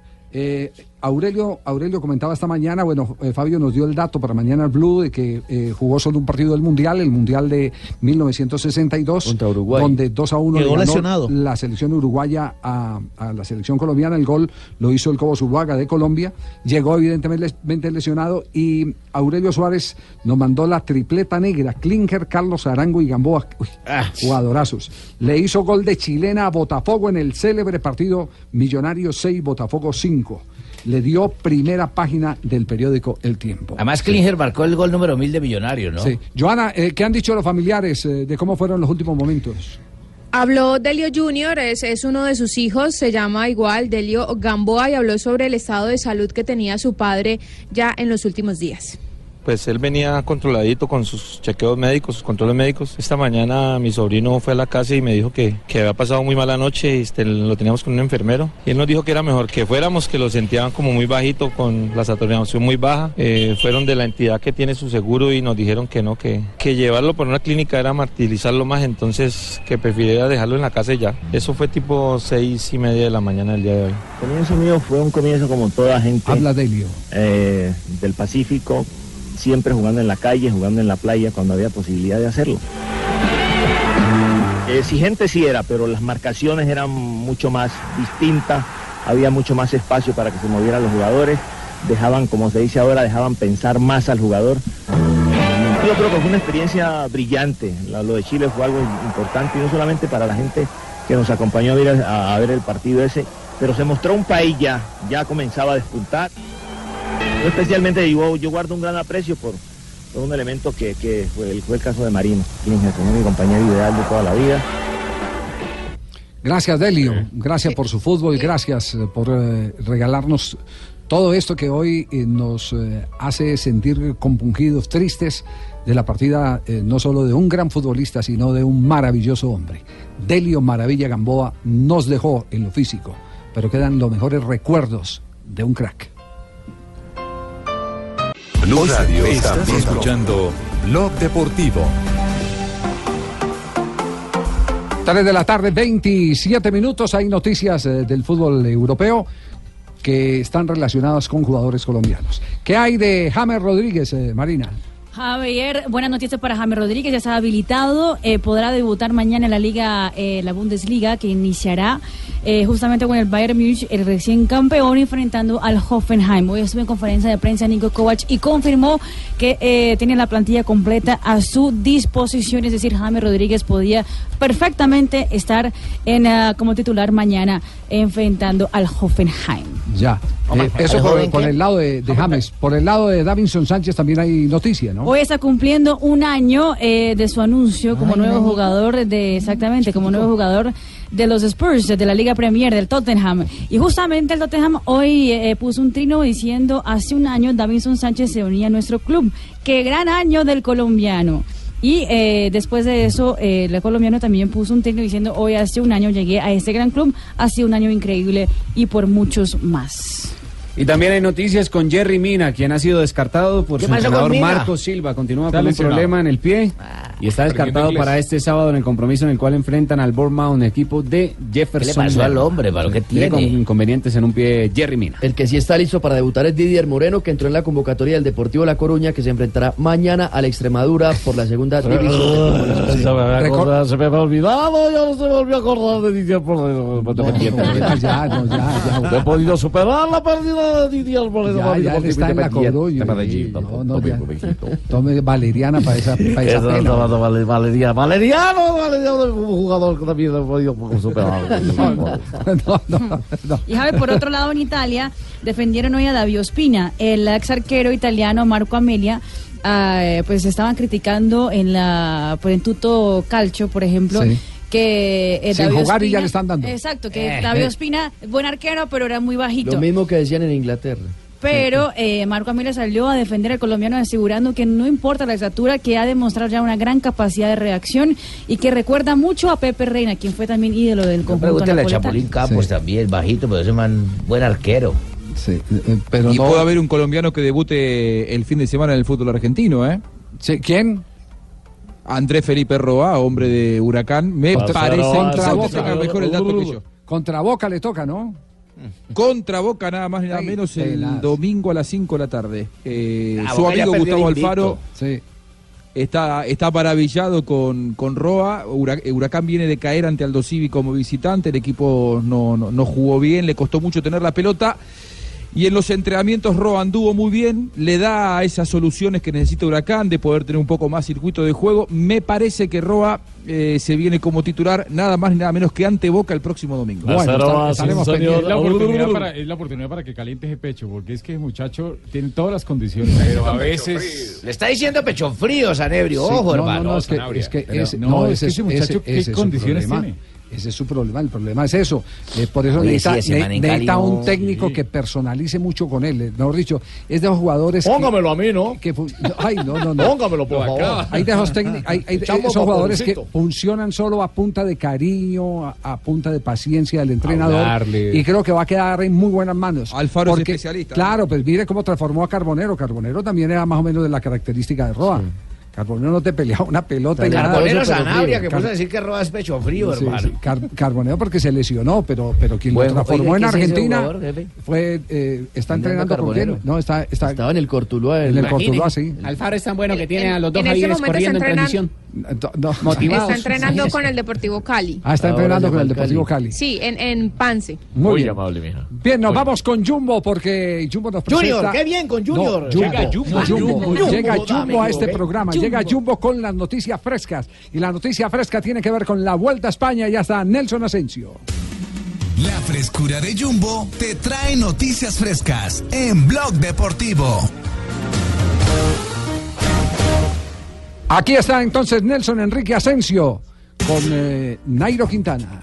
S5: Aurelio, Aurelio comentaba esta mañana, bueno, eh, Fabio nos dio el dato para mañana el Blue de que eh, jugó solo un partido del Mundial, el Mundial de 1962, donde 2 a 1 le ganó
S29: lesionado.
S5: la selección uruguaya a, a la selección colombiana. El gol lo hizo el Cobo Zuluaga de Colombia. Llegó evidentemente lesionado y Aurelio Suárez nos mandó la tripleta negra, Klinker, Carlos Arango y Gamboa. Uy, jugadorazos. Le hizo gol de chilena a Botafogo en el célebre partido Millonarios 6, Botafogo 5. Le dio primera página del periódico El Tiempo.
S13: Además, Klinger marcó el gol número mil de Millonario, ¿no?
S5: Sí. Joana, eh, ¿qué han dicho los familiares eh, de cómo fueron los últimos momentos?
S31: Habló Delio Junior, es, es uno de sus hijos, se llama igual Delio Gamboa y habló sobre el estado de salud que tenía su padre ya en los últimos días.
S32: Pues él venía controladito con sus chequeos médicos, sus controles médicos. Esta mañana mi sobrino fue a la casa y me dijo que, que había pasado muy mala noche y este, lo teníamos con un enfermero. Y él nos dijo que era mejor que fuéramos, que lo sentían como muy bajito, con la saturación muy baja. Eh, fueron de la entidad que tiene su seguro y nos dijeron que no, que, que llevarlo por una clínica era martirizarlo más, entonces que prefiriera dejarlo en la casa y ya. Eso fue tipo seis y media de la mañana del día de hoy.
S33: El comienzo mío fue un comienzo como toda gente.
S5: Habla Delio.
S33: eh, del Pacífico, siempre jugando en la calle, jugando en la playa cuando había posibilidad de hacerlo. Exigente sí era, pero las marcaciones eran mucho más distintas, había mucho más espacio para que se movieran los jugadores, dejaban, como se dice ahora, dejaban pensar más al jugador. Yo creo que fue una experiencia brillante, La- lo de Chile fue algo importante, y no solamente para la gente que nos acompañó a ver, a- a ver el partido ese, pero se mostró un país ya, ya comenzaba a despuntar. Yo especialmente yo, yo guardo un gran aprecio por, por un elemento que, que fue, el, fue el caso de Marino, quien fue mi compañero ideal de toda la vida.
S5: Gracias, Delio. Gracias por su fútbol. Gracias eh, por eh, regalarnos todo esto que hoy eh, nos eh, hace sentir compungidos, tristes de la partida eh, no solo de un gran futbolista, sino de un maravilloso hombre. Delio Maravilla Gamboa nos dejó en lo físico, pero quedan los mejores recuerdos de un crack.
S14: Blue Radio está escuchando Blog Deportivo.
S5: 3 de la tarde, 27 minutos. Hay noticias eh, del fútbol europeo que están relacionadas con jugadores colombianos. ¿Qué hay de James Rodríguez, eh, Marina?
S11: Javier, buenas noticias para James Rodríguez, ya está habilitado, eh, podrá debutar mañana en la liga, eh, la Bundesliga, que iniciará eh, justamente con el Bayern Múnich, el recién campeón, enfrentando al Hoffenheim. Hoy estuvo en conferencia de prensa Nico Kovac y confirmó que eh, tiene la plantilla completa a su disposición, es decir, James Rodríguez podía perfectamente estar en ah, como titular mañana enfrentando al Hoffenheim.
S5: Ya. Eh, eso
S11: ¿el
S5: por, por el lado de, de James. Por el lado de Davinson Sánchez también hay noticia, ¿no?
S11: Hoy está cumpliendo un año eh, de su anuncio como
S5: Ay,
S11: nuevo jugador de exactamente como nuevo jugador de los Spurs de la Liga Premier del Tottenham. Y justamente el Tottenham hoy eh, puso un trino diciendo hace un año Davinson Sánchez se unía a nuestro club. Qué gran año del colombiano y eh, después de eso eh, el colombiano también puso un trino diciendo hoy hace un año llegué a este gran club ha sido un año increíble y por muchos más
S6: Y también hay noticias con Jerry Mina, quien ha sido descartado por
S11: ¿Qué
S6: su entrenador? Marco Silva. Continúa
S8: Está
S6: con un
S8: lesionado.
S6: problema en el pie y está descartado para este sábado en el compromiso en el cual enfrentan al Bournemouth, un equipo de Jefferson.
S13: pasó al hombre, Pablo? ¿Qué
S6: Tiene
S13: tiene?
S6: con- inconvenientes en un pie Jerry Mina.
S18: El que sí está listo para debutar es Didier Moreno, que entró en la convocatoria del Deportivo La Coruña, que se enfrentará mañana a la Extremadura por la segunda división.
S10: Se me había acordado, se me había olvidado, ya no se me volvió a acordar de Didier Moreno.
S5: ya, ya, no, ya, ya.
S10: No he podido superar la pérdida Didier Moreno.
S5: Ya, ya él está en la Coruña. No, no, ya. Tome valeriana para esa, para esa pena.
S10: no, no, Vale- Valeriano, Valeriano, Valeriano, un jugador que también he podido superar.
S11: Y Javi, por otro lado, en Italia defendieron hoy a Davio Ospina, el ex arquero italiano Marco Amelia. ah, pues estaban criticando en la por en Tutto Calcio, por ejemplo,
S5: Sí.
S11: Que eh,
S5: Sin
S11: Davio
S5: jugar y ya le están dando.
S11: Exacto, que
S18: Eh.
S11: Davio Ospina, buen arquero, pero era muy bajito.
S18: Lo mismo que decían en Inglaterra.
S11: Pero eh, Marco Amelia salió a defender al colombiano asegurando que no importa la estatura, que ha demostrado ya una gran capacidad de reacción y que recuerda mucho a Pepe Reina, quien fue también ídolo del conjunto
S13: Pregúntale a. Chapulín Campos también, bajito, pero ese man, buen arquero.
S5: Sí, pero
S19: y
S5: no-
S19: puede haber un colombiano que debute el fin de semana en el fútbol argentino, ¿eh?
S5: ¿Quién?
S19: Andrés Felipe Roa, hombre de Huracán. Me
S5: Contra-
S19: parece
S5: contra
S19: que
S5: Boca.
S19: mejor el dato que yo.
S5: Contra Boca le toca, ¿no?
S19: Contra Boca nada más ni nada menos el domingo a las 5 de la tarde. Eh,
S5: Ah,
S19: su amigo Gustavo. Alfaro
S5: Sí.
S19: está, está maravillado con, con Roa. Hura- Huracán viene de caer ante Aldo Civi como visitante. El equipo no, no, no jugó bien, le costó mucho tener la pelota. Y en los entrenamientos Roa anduvo muy bien, le da esas soluciones que necesita Huracán de poder tener un poco más circuito de juego. Me parece que Roa eh, se viene como titular nada más ni nada menos que ante Boca el próximo domingo.
S8: Es la, oportunidad para, es la oportunidad para que caliente ese pecho, porque es que el muchacho tiene todas las condiciones. Pero a veces.
S13: Le está diciendo pecho frío, Sanebrio.
S5: Sí,
S13: Ojo,
S5: no,
S13: hermano.
S5: No, no, es que,
S13: Sanabria.
S5: es que
S13: Pero-
S5: ese,
S8: no,
S5: no,
S8: es
S5: ese
S8: que ese muchacho, ¿qué
S5: es
S8: condiciones tiene?
S5: Ese es su problema. El problema es eso. Eh, por eso
S13: Oye,
S5: necesita,
S13: sí,
S5: ne-
S13: no-
S5: un técnico
S13: sí.
S5: que personalice mucho con él. Eh, Mejor dicho, es de los jugadores.
S10: Póngamelo a mí, ¿no?
S5: Que, fu- no, ay, no, no, no.
S10: Póngamelo, por favor.
S5: Hay de esos, técnicos, hay, hay de esos jugadores que funcionan solo a punta de cariño, a, a punta de paciencia del entrenador.
S19: Hablarle.
S5: Y creo que va a quedar en muy buenas manos.
S19: Alfaro es especialista.
S5: Claro, pues mire cómo transformó a Carbonero. Carbonero también era más o menos de la característica de Roa. Carbonero no te peleaba una pelota y.
S13: Carbonero Sanabria, que
S5: Car-
S13: puso a decir que Roa es pecho frío,
S5: Sí,
S13: hermano.
S5: sí, Car- Carbonero porque se lesionó, pero, pero quien
S18: Bueno,
S5: lo transformó en
S18: ¿qué es ese
S5: Argentina
S18: jugador,
S5: fue eh, está entrenando con quién?
S18: Carbonero.
S5: No, está, está
S18: Estaba en el Cortuluá.
S5: en el. Cortuluá, sí.
S6: Alfaro es tan bueno que tiene a los dos
S31: momento
S6: corriendo en transición.
S5: No,
S6: Motivados.
S31: Está entrenando con el Deportivo Cali.
S5: Ah, está
S18: Ahora
S5: entrenando con el Deportivo Cali.
S31: Sí, en, en Pance.
S5: Muy, bien.
S10: amable, mija.
S5: Bien, nos vamos con Jumbo porque Jumbo nos
S13: Junior,
S5: presenta...
S13: qué bien con Junior.
S5: No, Jumbo,
S13: Llega Jumbo.
S5: Jumbo.
S13: Jumbo,
S5: Llega
S13: Jumbo,
S5: a este
S13: Jumbo.
S5: programa. Llega Jumbo con las noticias frescas. Y la noticia fresca tiene que ver con la Vuelta a España. Ya está Nelson Asensio.
S34: La frescura de Jumbo te trae noticias frescas en Blog Deportivo.
S5: Aquí está entonces Nelson Enrique Asensio con eh, Nairo Quintana.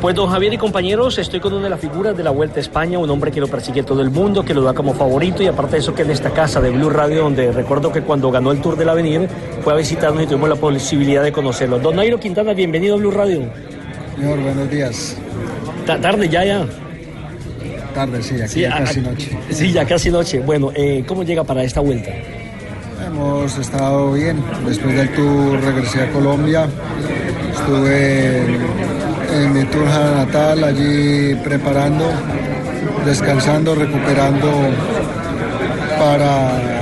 S35: Pues don Javier y compañeros, estoy con una de las figuras de la Vuelta a España, un hombre que lo persigue todo el mundo, que lo da como favorito y aparte de eso que en esta casa de Blue Radio, donde recuerdo que cuando ganó el Tour del Avenir fue a visitarnos y tuvimos la posibilidad de conocerlo. Don Nairo Quintana, bienvenido a Blue Radio.
S36: Señor, buenos días.
S35: Ta- tarde ya, ya.
S36: Tarde, sí, aquí
S35: Sí,
S36: ya casi noche.
S35: Sí, ya casi noche. Bueno, eh, ¿cómo llega para esta vuelta?
S36: Hemos estado bien. Después del tour regresé a Colombia. Estuve en, mi tour natal, allí preparando, descansando, recuperando para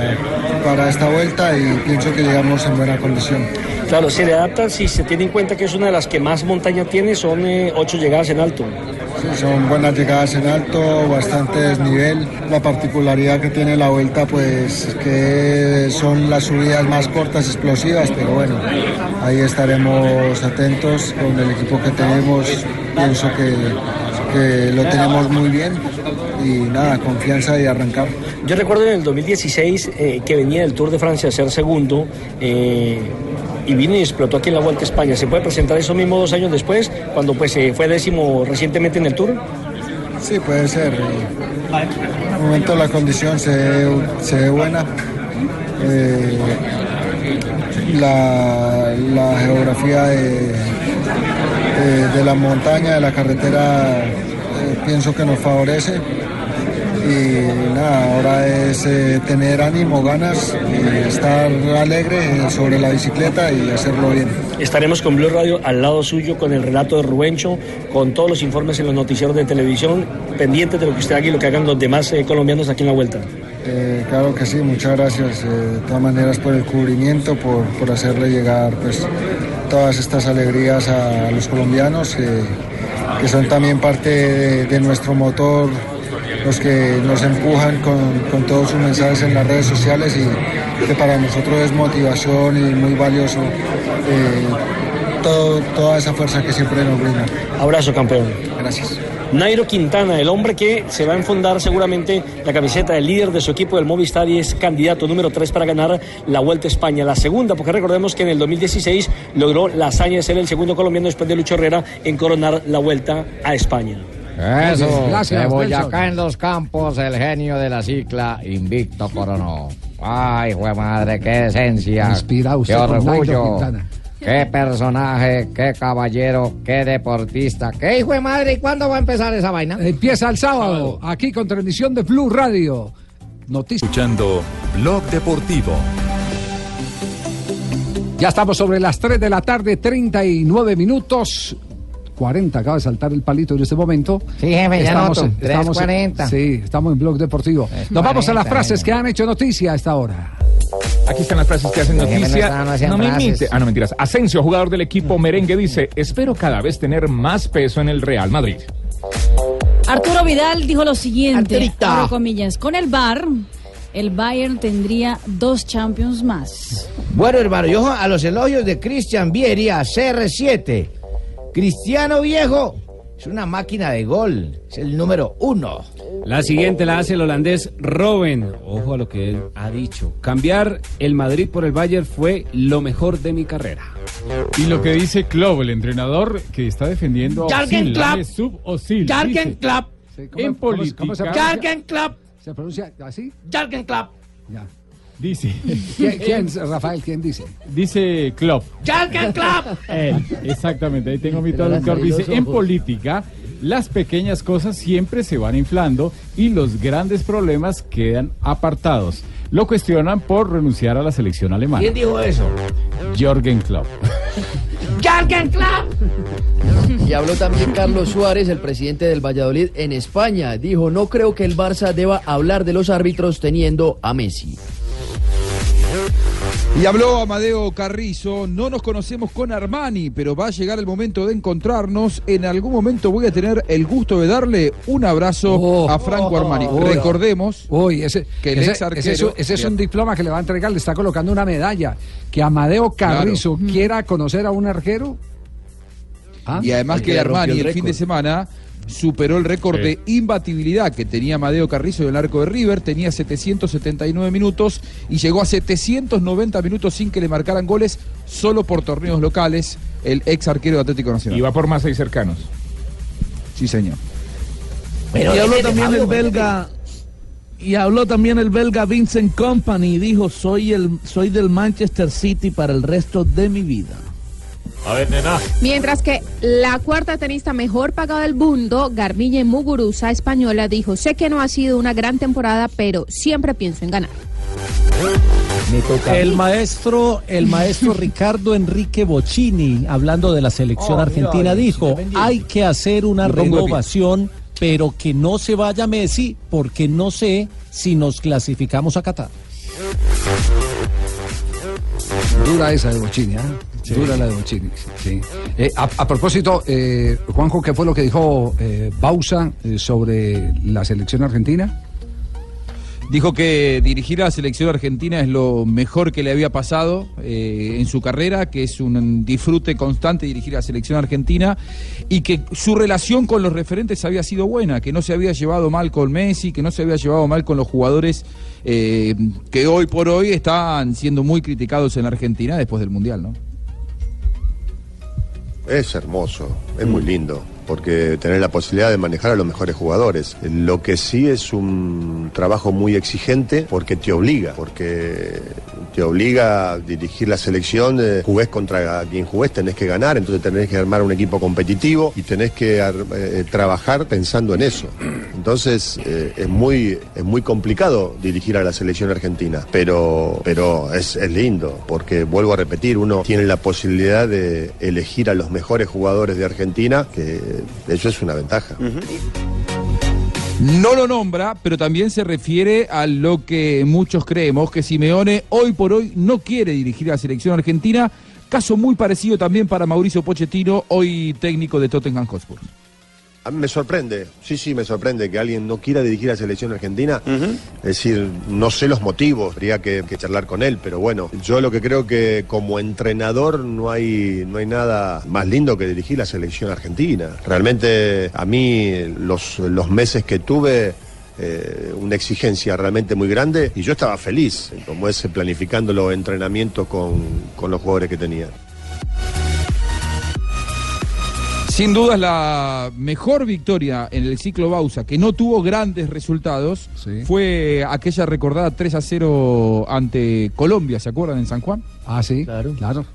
S36: para esta vuelta y pienso que llegamos en buena condición.
S35: Claro, se le adapta si se tiene en cuenta que es una de las que más montaña tiene, son eh, ocho llegadas en alto.
S36: Son buenas llegadas en alto, bastante desnivel. La particularidad que tiene la vuelta, pues que son las subidas más cortas, explosivas, pero bueno, ahí estaremos atentos con el equipo que tenemos. Pienso que, lo tenemos muy bien y nada, confianza y arrancar.
S35: Yo recuerdo en el 2016 eh, que venía del Tour de Francia a ser segundo eh, y vino y explotó aquí en la Vuelta a España. ¿Se puede presentar eso mismo dos años después, cuando pues fue décimo recientemente en el Tour?
S36: Sí, puede ser. En un momento la condición se se ve buena. Eh, la, la geografía de, de- de la montaña, de la carretera, eh, pienso que nos favorece. Y nada, ahora es eh, tener ánimo, ganas, y estar alegre sobre la bicicleta y hacerlo bien.
S35: Estaremos con Blue Radio al lado suyo con el relato de Rubencho, con todos los informes en los noticieros de televisión, pendientes de lo que usted haga y lo que hagan los demás eh, colombianos aquí en la Vuelta.
S36: Eh, claro que sí, muchas gracias de todas maneras por el cubrimiento, por, por hacerle llegar pues, todas estas alegrías a, los colombianos, que son también parte de, de nuestro motor, los que nos empujan con, con todos sus mensajes en las redes sociales y que para nosotros es motivación y muy valioso eh, todo- toda esa fuerza que siempre nos brinda.
S35: Abrazo, campeón.
S36: Gracias.
S35: Nairo Quintana, el hombre que se va a enfundar seguramente la camiseta del líder de su equipo del Movistar y es candidato número 3 para ganar la Vuelta a España, la segunda, porque recordemos que en el 2016 logró la hazaña de ser el segundo colombiano después de Lucho Herrera en coronar la Vuelta a España.
S24: Eso,
S5: Gracias,
S24: de Boyacá
S5: Nelson.
S24: en los campos, el genio de la cicla, invicto coronó. Ay, jue madre, qué esencia,
S5: Inspira usted
S24: qué orgullo, qué personaje, qué caballero, qué deportista, qué hijo de madre, ¿y cuándo va a empezar esa vaina?
S5: Empieza el sábado, aquí con transmisión de Blue Radio. Noticias.
S14: Escuchando Blog Deportivo.
S5: Ya estamos sobre las 3 de la tarde, 39 minutos. 40, acaba de saltar el palito en este momento.
S24: Sí, jefe, ya noto.
S5: en-
S24: 3:40.
S5: Sí, estamos en Blog Deportivo. Nos vamos a las
S24: 3:40,
S5: frases que han hecho noticia a esta hora.
S26: Aquí están las frases que hacen noticia.
S24: no
S26: me imite. Ah, no, mentiras. Asensio, jugador del equipo merengue, dice: Espero cada vez tener más peso en el Real Madrid.
S11: Arturo Vidal dijo lo siguiente, comillas, con el VAR, el Bayern tendría dos Champions más.
S13: Bueno, hermano, yo a los elogios de Cristian Vieri a CR7. Cristiano Viejo es una máquina de gol, es el número uno.
S6: La siguiente la hace el holandés Robben. Ojo a lo que él ha dicho. Cambiar el Madrid por el Bayern fue lo mejor de mi carrera.
S8: Y lo que dice Klopp, el entrenador que está defendiendo a
S13: Jürgen
S8: Özil,
S13: Klopp.
S8: dale Sub Osil.
S13: Jürgen Klopp.
S8: En política.
S13: Jürgen Klopp.
S5: ¿Se pronuncia así?
S13: Jürgen Klopp.
S5: Ya.
S8: Dice.
S5: ¿Quién, quién, Rafael, quién dice?
S8: Dice Klopp.
S13: Jürgen Klopp.
S8: Él, exactamente, ahí tengo mi traductor. Dice, en política, las pequeñas cosas siempre se van inflando y los grandes problemas quedan apartados. Lo cuestionan por renunciar a la selección alemana.
S13: ¿Quién dijo eso?
S8: Jürgen Klopp.
S13: Jürgen Klopp.
S18: Y habló también Carlos Suárez, el presidente del Valladolid en España. Dijo, no creo que el Barça deba hablar de los árbitros teniendo a Messi.
S19: Y habló Amadeo Carrizo, no nos conocemos con Armani, pero va a llegar el momento de encontrarnos. En algún momento voy a tener el gusto de darle un abrazo
S5: Oh.
S19: a Franco Armani.
S5: Uy.
S19: Recordemos
S5: Uy, ese,
S19: que el
S5: ese-
S19: ex arquero...
S5: ese es, un- ese es un diploma que le va a entregar, le está colocando una medalla. Que Amadeo Carrizo quiera conocer a un arquero. ¿Ah?
S19: Y además
S5: El
S19: que Armani
S5: el
S19: el, fin de semana superó el récord de imbatibilidad que tenía Amadeo Carrizo en el arco de River, tenía 779 minutos y llegó a 790 minutos sin que le marcaran goles solo por torneos locales el ex arquero de Atlético Nacional.
S26: Y va por más seis cercanos.
S19: Sí, señor.
S10: y habló también el belga y habló también el belga Vincent Company y dijo soy el soy del Manchester City para el resto de mi vida.
S37: A ver, nena.
S16: Mientras que la cuarta tenista mejor pagada del mundo, Garbiñe Muguruza, española, dijo, sé que no ha sido una gran temporada, pero siempre pienso en ganar.
S7: El maestro, el maestro Ricardo Enrique Bocini, hablando de la selección
S24: Oh,
S7: argentina,
S24: mira,
S7: dijo, hay que hacer una
S19: Me pongo de pie".
S7: renovación, pero que no se vaya Messi, porque no sé si nos clasificamos a Qatar.
S5: Dura esa de Bochini, ¿eh? Dura la de Bochini, sí. Eh, a, a propósito, eh, Juanjo, ¿qué fue lo que dijo eh, Bausa eh, sobre la selección argentina?
S19: Dijo que dirigir a la selección argentina es lo mejor que le había pasado eh, en su carrera, que es un disfrute constante dirigir a la selección argentina y que su relación con los referentes había sido buena, que no se había llevado mal con Messi, que no se había llevado mal con los jugadores eh, que hoy por hoy están siendo muy criticados en la Argentina después del Mundial, ¿no?
S38: Es hermoso, es muy lindo, porque tener la posibilidad de manejar a los mejores jugadores. Lo que sí es un trabajo muy exigente porque te obliga, porque te obliga a dirigir la selección, eh, jugués contra quien jugués, tenés que ganar, entonces tenés que armar un equipo competitivo y tenés que eh, trabajar pensando en eso. Entonces eh, es muy es muy complicado dirigir a la selección argentina, pero pero es, es lindo porque vuelvo a repetir, uno tiene la posibilidad de elegir a los mejores jugadores de Argentina, que eso es una ventaja.
S19: No lo nombra, pero también se refiere a lo que muchos creemos, que Simeone hoy por hoy no quiere dirigir a la selección argentina. Caso muy parecido también para Mauricio Pochettino, hoy técnico de Tottenham Hotspur.
S38: A mí me sorprende, sí, sí, me sorprende que alguien no quiera dirigir a la selección argentina. Es decir, no sé los motivos, habría que, que charlar con él, pero bueno, yo lo que creo que como entrenador no hay, no hay nada más lindo que dirigir la selección argentina. Realmente a mí los, los meses que tuve... eh, una exigencia realmente muy grande y yo estaba feliz, como es planificando los entrenamientos con, con los jugadores que tenía.
S19: Sin duda es la mejor victoria en el ciclo Bausa, que no tuvo grandes resultados, fue aquella recordada 3 a 0 ante Colombia, ¿se acuerdan? En San Juan.
S5: Ah, sí, claro. claro.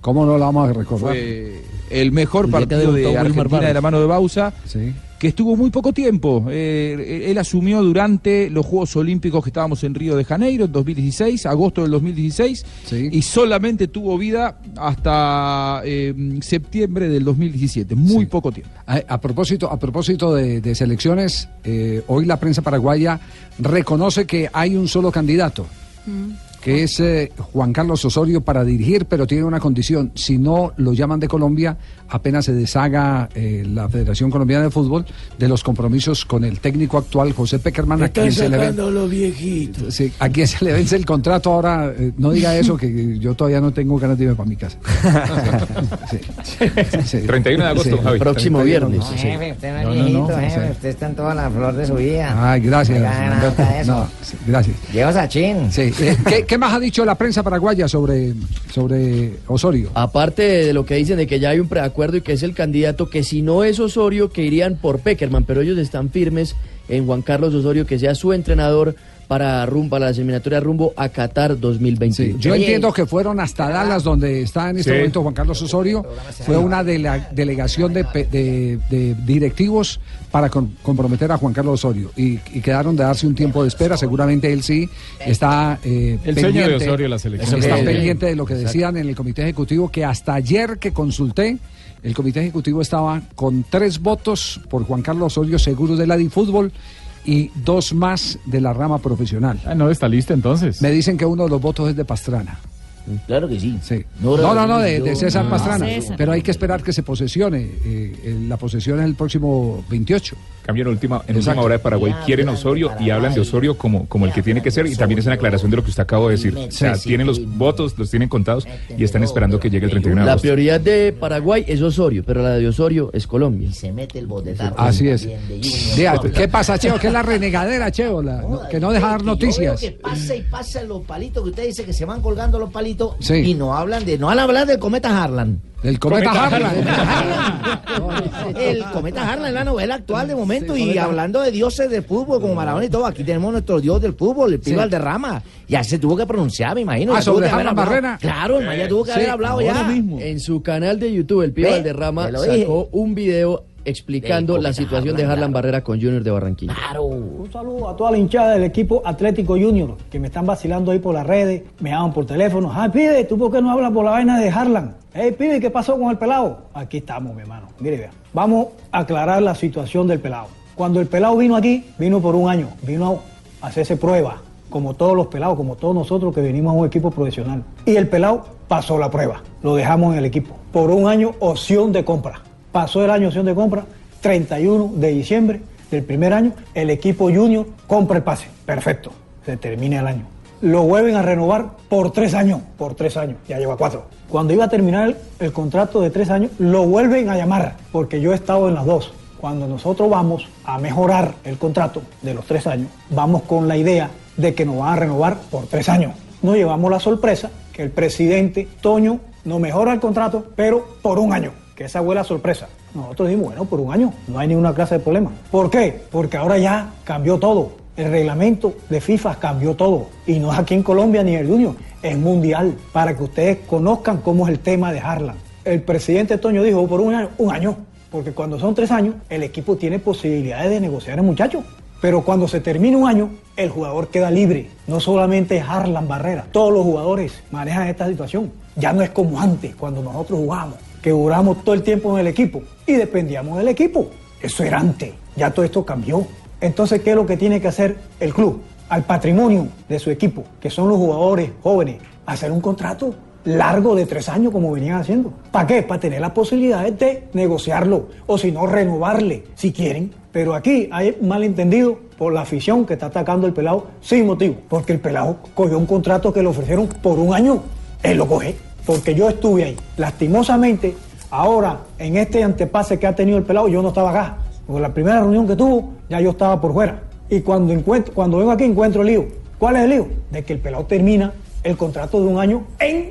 S5: ¿Cómo no la vamos a recordar?
S19: Fue el mejor partido de Argentina de la mano de Bausa, que estuvo muy poco tiempo. Eh, él asumió durante los Juegos Olímpicos que estábamos en Río de Janeiro, en 2016, agosto del 2016, y solamente tuvo vida hasta eh, septiembre del 2017, muy poco tiempo.
S5: A, a propósito, a propósito de, de selecciones, eh, hoy la prensa paraguaya reconoce que hay un solo candidato, que es eh, Juan Carlos Osorio para dirigir, pero tiene una condición. Si no lo llaman de Colombia, apenas se deshaga eh, la Federación Colombiana de Fútbol de los compromisos con el técnico actual, José Peckerman, a quien se le ve-
S39: sacando los viejitos.
S5: Sí, a quien se le vence el contrato ahora, eh, no diga eso, que yo todavía no tengo ganas de irme para mi casa. Sí, sí, sí.
S26: 31 de agosto, Javi.
S5: Próximo
S26: 31,
S5: viernes.
S24: Jefe, usted no es
S5: No,
S24: viejito, jefe.
S5: sí.
S24: Usted está en toda la flor de su vida.
S5: Ay, gracias.
S24: No
S5: gracias.
S24: Lleva Sachin.
S5: Sí. eh, ¿Qué, qué más ha dicho la prensa paraguaya sobre, sobre Osorio?
S18: Aparte de lo que dicen de que ya hay un preacuerdo y que es el candidato, que si no es Osorio, que irían por Peckerman, pero ellos están firmes en Juan Carlos Osorio, que sea su entrenador para rumbo a la seminatoria rumbo a Qatar 2021.
S5: Yo entiendo que fueron hasta Dallas, donde está en este
S18: Sí.
S5: momento Juan Carlos Osorio. Fue una dele- delegación de, pe- de- de directivos para con- comprometer a Juan Carlos Osorio. Y, y quedaron de darse un tiempo de espera. Seguramente él sí está eh,
S8: El sueño de
S5: pendiente-
S8: Osorio, la selección.
S5: Está
S8: Sí.
S5: pendiente de lo que decían en el comité ejecutivo, que hasta ayer que consulté, el comité ejecutivo estaba con tres votos por Juan Carlos Osorio, seguro de la Fútbol y dos más de la rama profesional.
S8: Ah, no, está lista entonces.
S5: Me dicen que uno de los votos es de Pastrana.
S39: Claro que sí.
S5: Sí.
S39: No,
S5: No, no, no, de, César
S39: Ah,
S5: Pastrana.
S39: César.
S5: Pero hay que esperar que se posesione. eh, eh, la posesión es el próximo 28.
S26: Cambian última, en última hora de Paraguay, quieren Osorio y hablan de Osorio como, como el que tiene que ser y también es una aclaración de lo que usted acabó de decir. O sea,
S18: Sí.
S26: tienen los votos, los tienen contados y están esperando que llegue el 31 de
S18: La
S26: agosto.
S18: prioridad de Paraguay es Osorio, pero la de Osorio es Colombia.
S39: Se mete el botetazo.
S5: Así es.
S39: también de Junior.
S5: Vea, ¿Qué pasa, Cheo? ¿Qué es la renegadera, Cheo? La- no- que no deja dar noticias.
S39: que pasa y pasa los palitos que usted dice que se van colgando los palitos
S5: Sí.
S39: y no hablan de no hablan del cometa Harlan.
S5: El cometa Harlan.
S39: El cometa Harlan es la novela actual de momento y hablando de dioses del fútbol como Maradona y todo, aquí tenemos nuestro dios del fútbol, el Pío
S5: Sí.
S39: Valderrama. Ya se tuvo que pronunciar, me imagino.
S18: Ah,
S39: ya
S18: sobre Harlan
S39: hablado.
S18: Barrera.
S39: Claro, el man ya tuvo que haber hablado ya.
S18: mismo. En su canal de YouTube, el
S39: lo dije.
S18: sacó un video explicando la situación de
S39: Harlan,
S18: Barrera con Junior de Barranquilla.
S40: Un saludo a toda la hinchada del equipo Atlético Junior que me están vacilando ahí por las redes, me llaman por teléfono. Ay, pibe, ¿tú por qué no hablas por la vaina de Harlan? Hey, pibe, ¿qué pasó con el pelado? Aquí estamos, mi hermano. Mire, vea. Vamos a aclarar la situación del pelado. Cuando el pelado vino aquí, vino por un año, vino a hacerse prueba. como todos los pelados, como todos nosotros que venimos a un equipo profesional. Y el pelado pasó la prueba, lo dejamos en el equipo. Por un año, opción de compra. Pasó el año opción de compra, 31 de diciembre del primer año, el equipo junior compra el pase. Perfecto, se termina el año. Lo vuelven a renovar por tres años, por tres años, ya lleva cuatro. Cuando iba a terminar el, contrato de tres años, lo vuelven a llamar, porque yo he estado en las dos. Cuando nosotros vamos a mejorar el contrato de los tres años, vamos con la idea de que nos van a renovar por tres años. Nos llevamos la sorpresa que el presidente Toño nos mejora el contrato, pero por un año, que esa fue la sorpresa. Nosotros dijimos, bueno, por un año, no hay ninguna clase de problema. ¿Por qué? Porque ahora ya cambió todo. El reglamento de FIFA cambió todo. Y no es aquí en Colombia ni en el Junior, es mundial, para que ustedes conozcan cómo es el tema de Harlan. El presidente Toño dijo, por un año, un año, porque cuando son tres años, el equipo tiene posibilidades de negociar el muchacho. Pero cuando se termina un año, el jugador queda libre. No solamente Harlan Barrera, todos los jugadores manejan esta situación. Ya no es como antes, cuando nosotros jugábamos, que duramos todo el tiempo en el equipo y dependíamos del equipo. Eso era antes, ya todo esto cambió. Entonces, ¿qué es lo que tiene que hacer el club? Al patrimonio de su equipo, que son los jugadores jóvenes, hacer un contrato largo de tres años como venían haciendo. ¿Para qué? Para tener la posibilidad de negociarlo o si no renovarle si quieren. Pero aquí hay malentendido por la afición que está atacando el pelado sin motivo. Porque el pelado cogió un contrato que le ofrecieron por un año. Él lo coge. Porque yo estuve ahí. Lastimosamente, ahora en este antepase que ha tenido el pelado, yo no estaba acá. Porque la primera reunión que tuvo, ya yo estaba por fuera. Y cuando, encuentro, cuando vengo aquí encuentro el lío. ¿Cuál es el lío? De que el pelado termina el contrato de un año en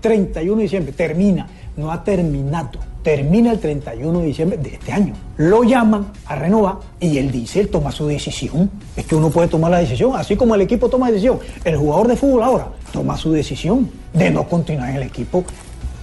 S40: 31 de diciembre. Termina, no ha terminado. Termina el 31 de diciembre de este año. Lo llaman a renovar y él dice, él toma su decisión. Es que uno puede tomar la decisión, así como el equipo toma decisión. El jugador de fútbol ahora toma su decisión de no continuar en el equipo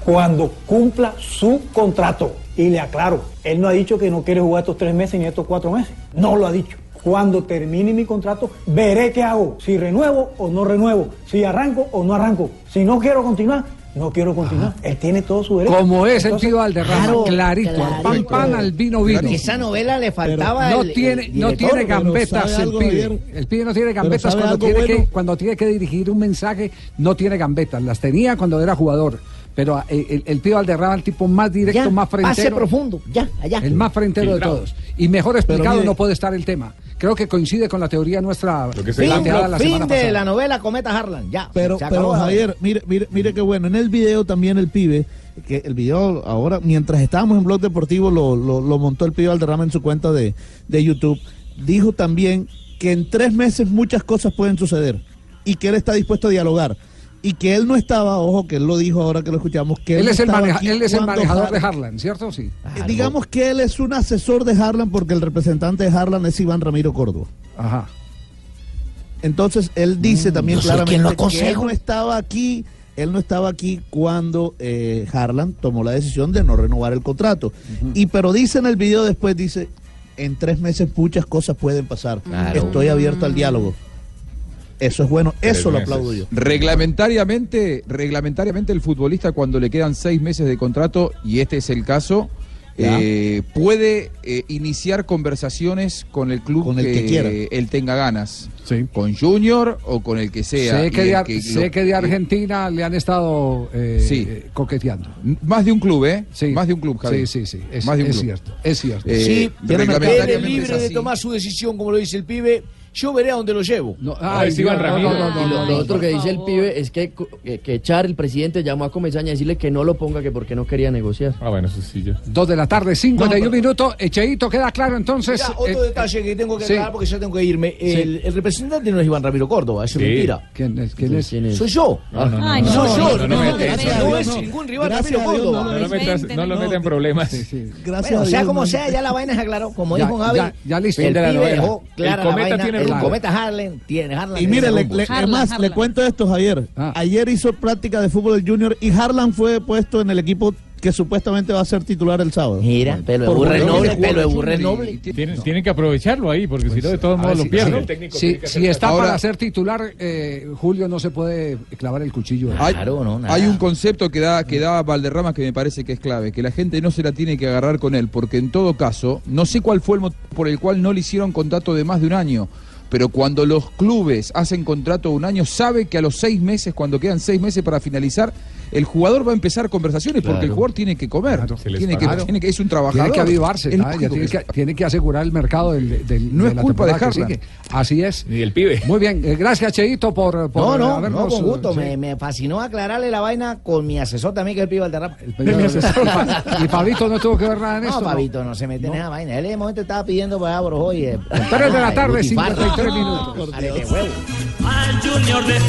S40: cuando cumpla su contrato. Y le aclaro, él no ha dicho que no quiere jugar estos tres meses ni estos cuatro meses. No lo ha dicho. Cuando termine mi contrato, veré qué hago. Si renuevo o no renuevo. Si arranco o no arranco. Si no quiero continuar, no quiero continuar. Él tiene todo su derecho.
S5: Como es el
S40: Entonces,
S5: tío Valderrama,
S40: claro,
S5: clarito, al pan pan, al vino vino.
S39: Esa novela le faltaba
S5: no
S39: el-
S5: tiene,
S39: el
S5: no tiene gambetas
S29: ¿sabe
S5: el pibe. El pibe no tiene gambetas
S29: ¿sabe
S5: cuando tiene,
S29: bueno?
S5: que, cuando tiene que dirigir un mensaje, no tiene gambetas. Las tenía cuando era jugador. Pero eh, el, el tío Valderrama, el tipo más directo,
S39: Ya,
S5: más frentero.
S39: pase profundo, ya, allá.
S5: El más frentero de todos. Y mejor explicado
S39: mire-
S5: no puede estar el tema. Creo que coincide con la teoría nuestra
S39: Fin,
S5: planteada la
S39: fin
S5: semana
S39: de
S5: pasada.
S39: la novela Cometa Harlan, ya.
S29: Pero,
S39: se
S29: pero. Javier, mire, mire, mire qué bueno. En el video también el pibe, que el video ahora, mientras estábamos en Blog Deportivo, lo, lo, lo montó el pibe Valderrama en su cuenta de, de YouTube. Dijo también que en tres meses muchas cosas pueden suceder y que él está dispuesto a dialogar. Y que él no estaba, ojo, que él lo dijo ahora que lo escuchamos, que él,
S5: Él
S29: no
S5: es, el, maneja- él es el manejador de
S29: Har-
S5: Harlan, ¿cierto? Sí.
S29: Eh, Digamos que él es un asesor de Harlan porque el representante de Harlan es Iván Ramiro Córdoba.
S5: Ajá.
S29: Entonces él dice también
S39: no sé
S29: claramente
S39: lo
S29: que él no estaba aquí, él no estaba aquí cuando eh, Harlan tomó la decisión de no renovar el contrato. Y pero dice en el video después dice en tres meses muchas cosas pueden pasar.
S19: Claro.
S29: Estoy abierto al diálogo. Eso es bueno, eso lo aplaudo yo.
S19: Reglamentariamente, reglamentariamente el futbolista cuando le quedan seis meses de contrato, y este es el caso, eh, puede eh, iniciar conversaciones con el club
S29: Con el que quiera.
S19: él tenga ganas. Con Junior o con el que sea.
S5: Sé que, de,
S19: que
S5: sé
S19: lo-
S5: que de Argentina le han estado eh,
S19: Sí.
S5: eh, coqueteando.
S19: Más de un club, ¿eh?
S5: Sí.
S19: Más de un club, Javi.
S5: Sí, sí, sí. Es,
S19: Más de un
S5: es
S19: club.
S5: cierto. Es cierto.
S19: Eh,
S39: Sí, es libre de tomar su decisión, como lo dice el pibe. Yo veré a dónde lo llevo.
S5: ay,
S18: Sí,
S5: Iván
S18: no,
S5: Ramiro.
S18: no, no, no,
S5: Y
S18: lo, otro que dice el pibe es que, que, que Char, el presidente, llamó a Comesaña a decirle que no lo ponga, que porque no quería negociar.
S26: Ah, bueno, eso sí, yo.
S5: Dos de la tarde, 51 minutos. Echeito, queda claro entonces.
S39: Otro
S5: eh,
S39: detalle que tengo que
S5: sí.
S39: aclarar porque ya tengo que irme. El, el representante no es Iván Ramiro Córdoba, eso es
S5: Sí.
S39: mentira.
S5: ¿Quién es? ¿Quién es?
S39: Soy yo.
S26: No, no, no,
S39: Ay,
S26: no,
S39: soy
S26: no,
S39: yo.
S26: no, no,
S39: No,
S26: no,
S39: es-
S26: no,
S39: no
S26: no,
S39: es
S26: no.
S39: ningún Iván
S29: Gracias
S39: Ramiro Córdoba.
S29: no lo
S26: No lo metas, no lo metas en problemas.
S29: Gracias
S39: sea como
S29: no-
S39: sea, ya la vaina se aclaró. Como
S5: Ya,
S39: dijo Javi,
S5: ya, ya listo.
S39: el
S5: Fin de la
S39: pibe dejó clara la
S26: cometa
S39: vaina.
S26: Tiene
S39: el
S26: rumbo.
S39: cometa Harlan tiene Harlan.
S29: Y mire, le, le-
S11: Harlan,
S29: además, le cuento esto, Javier.
S5: Ah.
S29: Ayer hizo práctica de fútbol del Junior y Harlan fue puesto en el equipo que supuestamente va a ser titular el sábado.
S39: Mira, pelo de
S29: Por
S39: burre noble, pelo de burre noble.
S8: Tienen, tienen que aprovecharlo ahí, porque si no, de todos modos lo
S5: si-
S8: pierden.
S5: si- si, si está
S19: Ahora-
S5: para ser titular, eh, Julio no se puede clavar el cuchillo.
S19: Hay,
S39: Claro, no, nada.
S19: hay un concepto que da, que da Valderrama que me parece que es clave, que la gente no se la tiene que agarrar con él, porque en todo caso, no sé cuál fue el motivo por el cual no le hicieron contrato de más de un año, pero cuando los clubes hacen contrato de un año, sabe que a los seis meses, cuando quedan seis meses para finalizar, el jugador va a empezar conversaciones porque el jugador tiene que comer, tiene que, tiene que, es un trabajador.
S5: Tiene que avivarse, ¿no? Ya
S19: lógico
S5: tiene,
S19: que-
S5: que, tiene que asegurar el mercado del, del-
S19: No
S5: de
S19: es
S5: la
S19: culpa de Harlan.
S5: Así es.
S26: Y el pibe.
S5: Muy bien, eh, gracias Cheito por, por
S13: No, no,
S5: habernos,
S13: no, con gusto.
S5: sí.
S13: Me, me fascinó aclararle la vaina con mi asesor también, que es el pibe Valderrama.
S5: y Pablito no tuvo que ver nada en
S13: No,
S5: esto.
S13: Pabito, no se mete en esa vaina. Él en ese momento estaba pidiendo para hoy. Eh,
S5: Tres de la tarde,
S13: Butifarra.
S5: 53 minutos.
S41: Al Junior de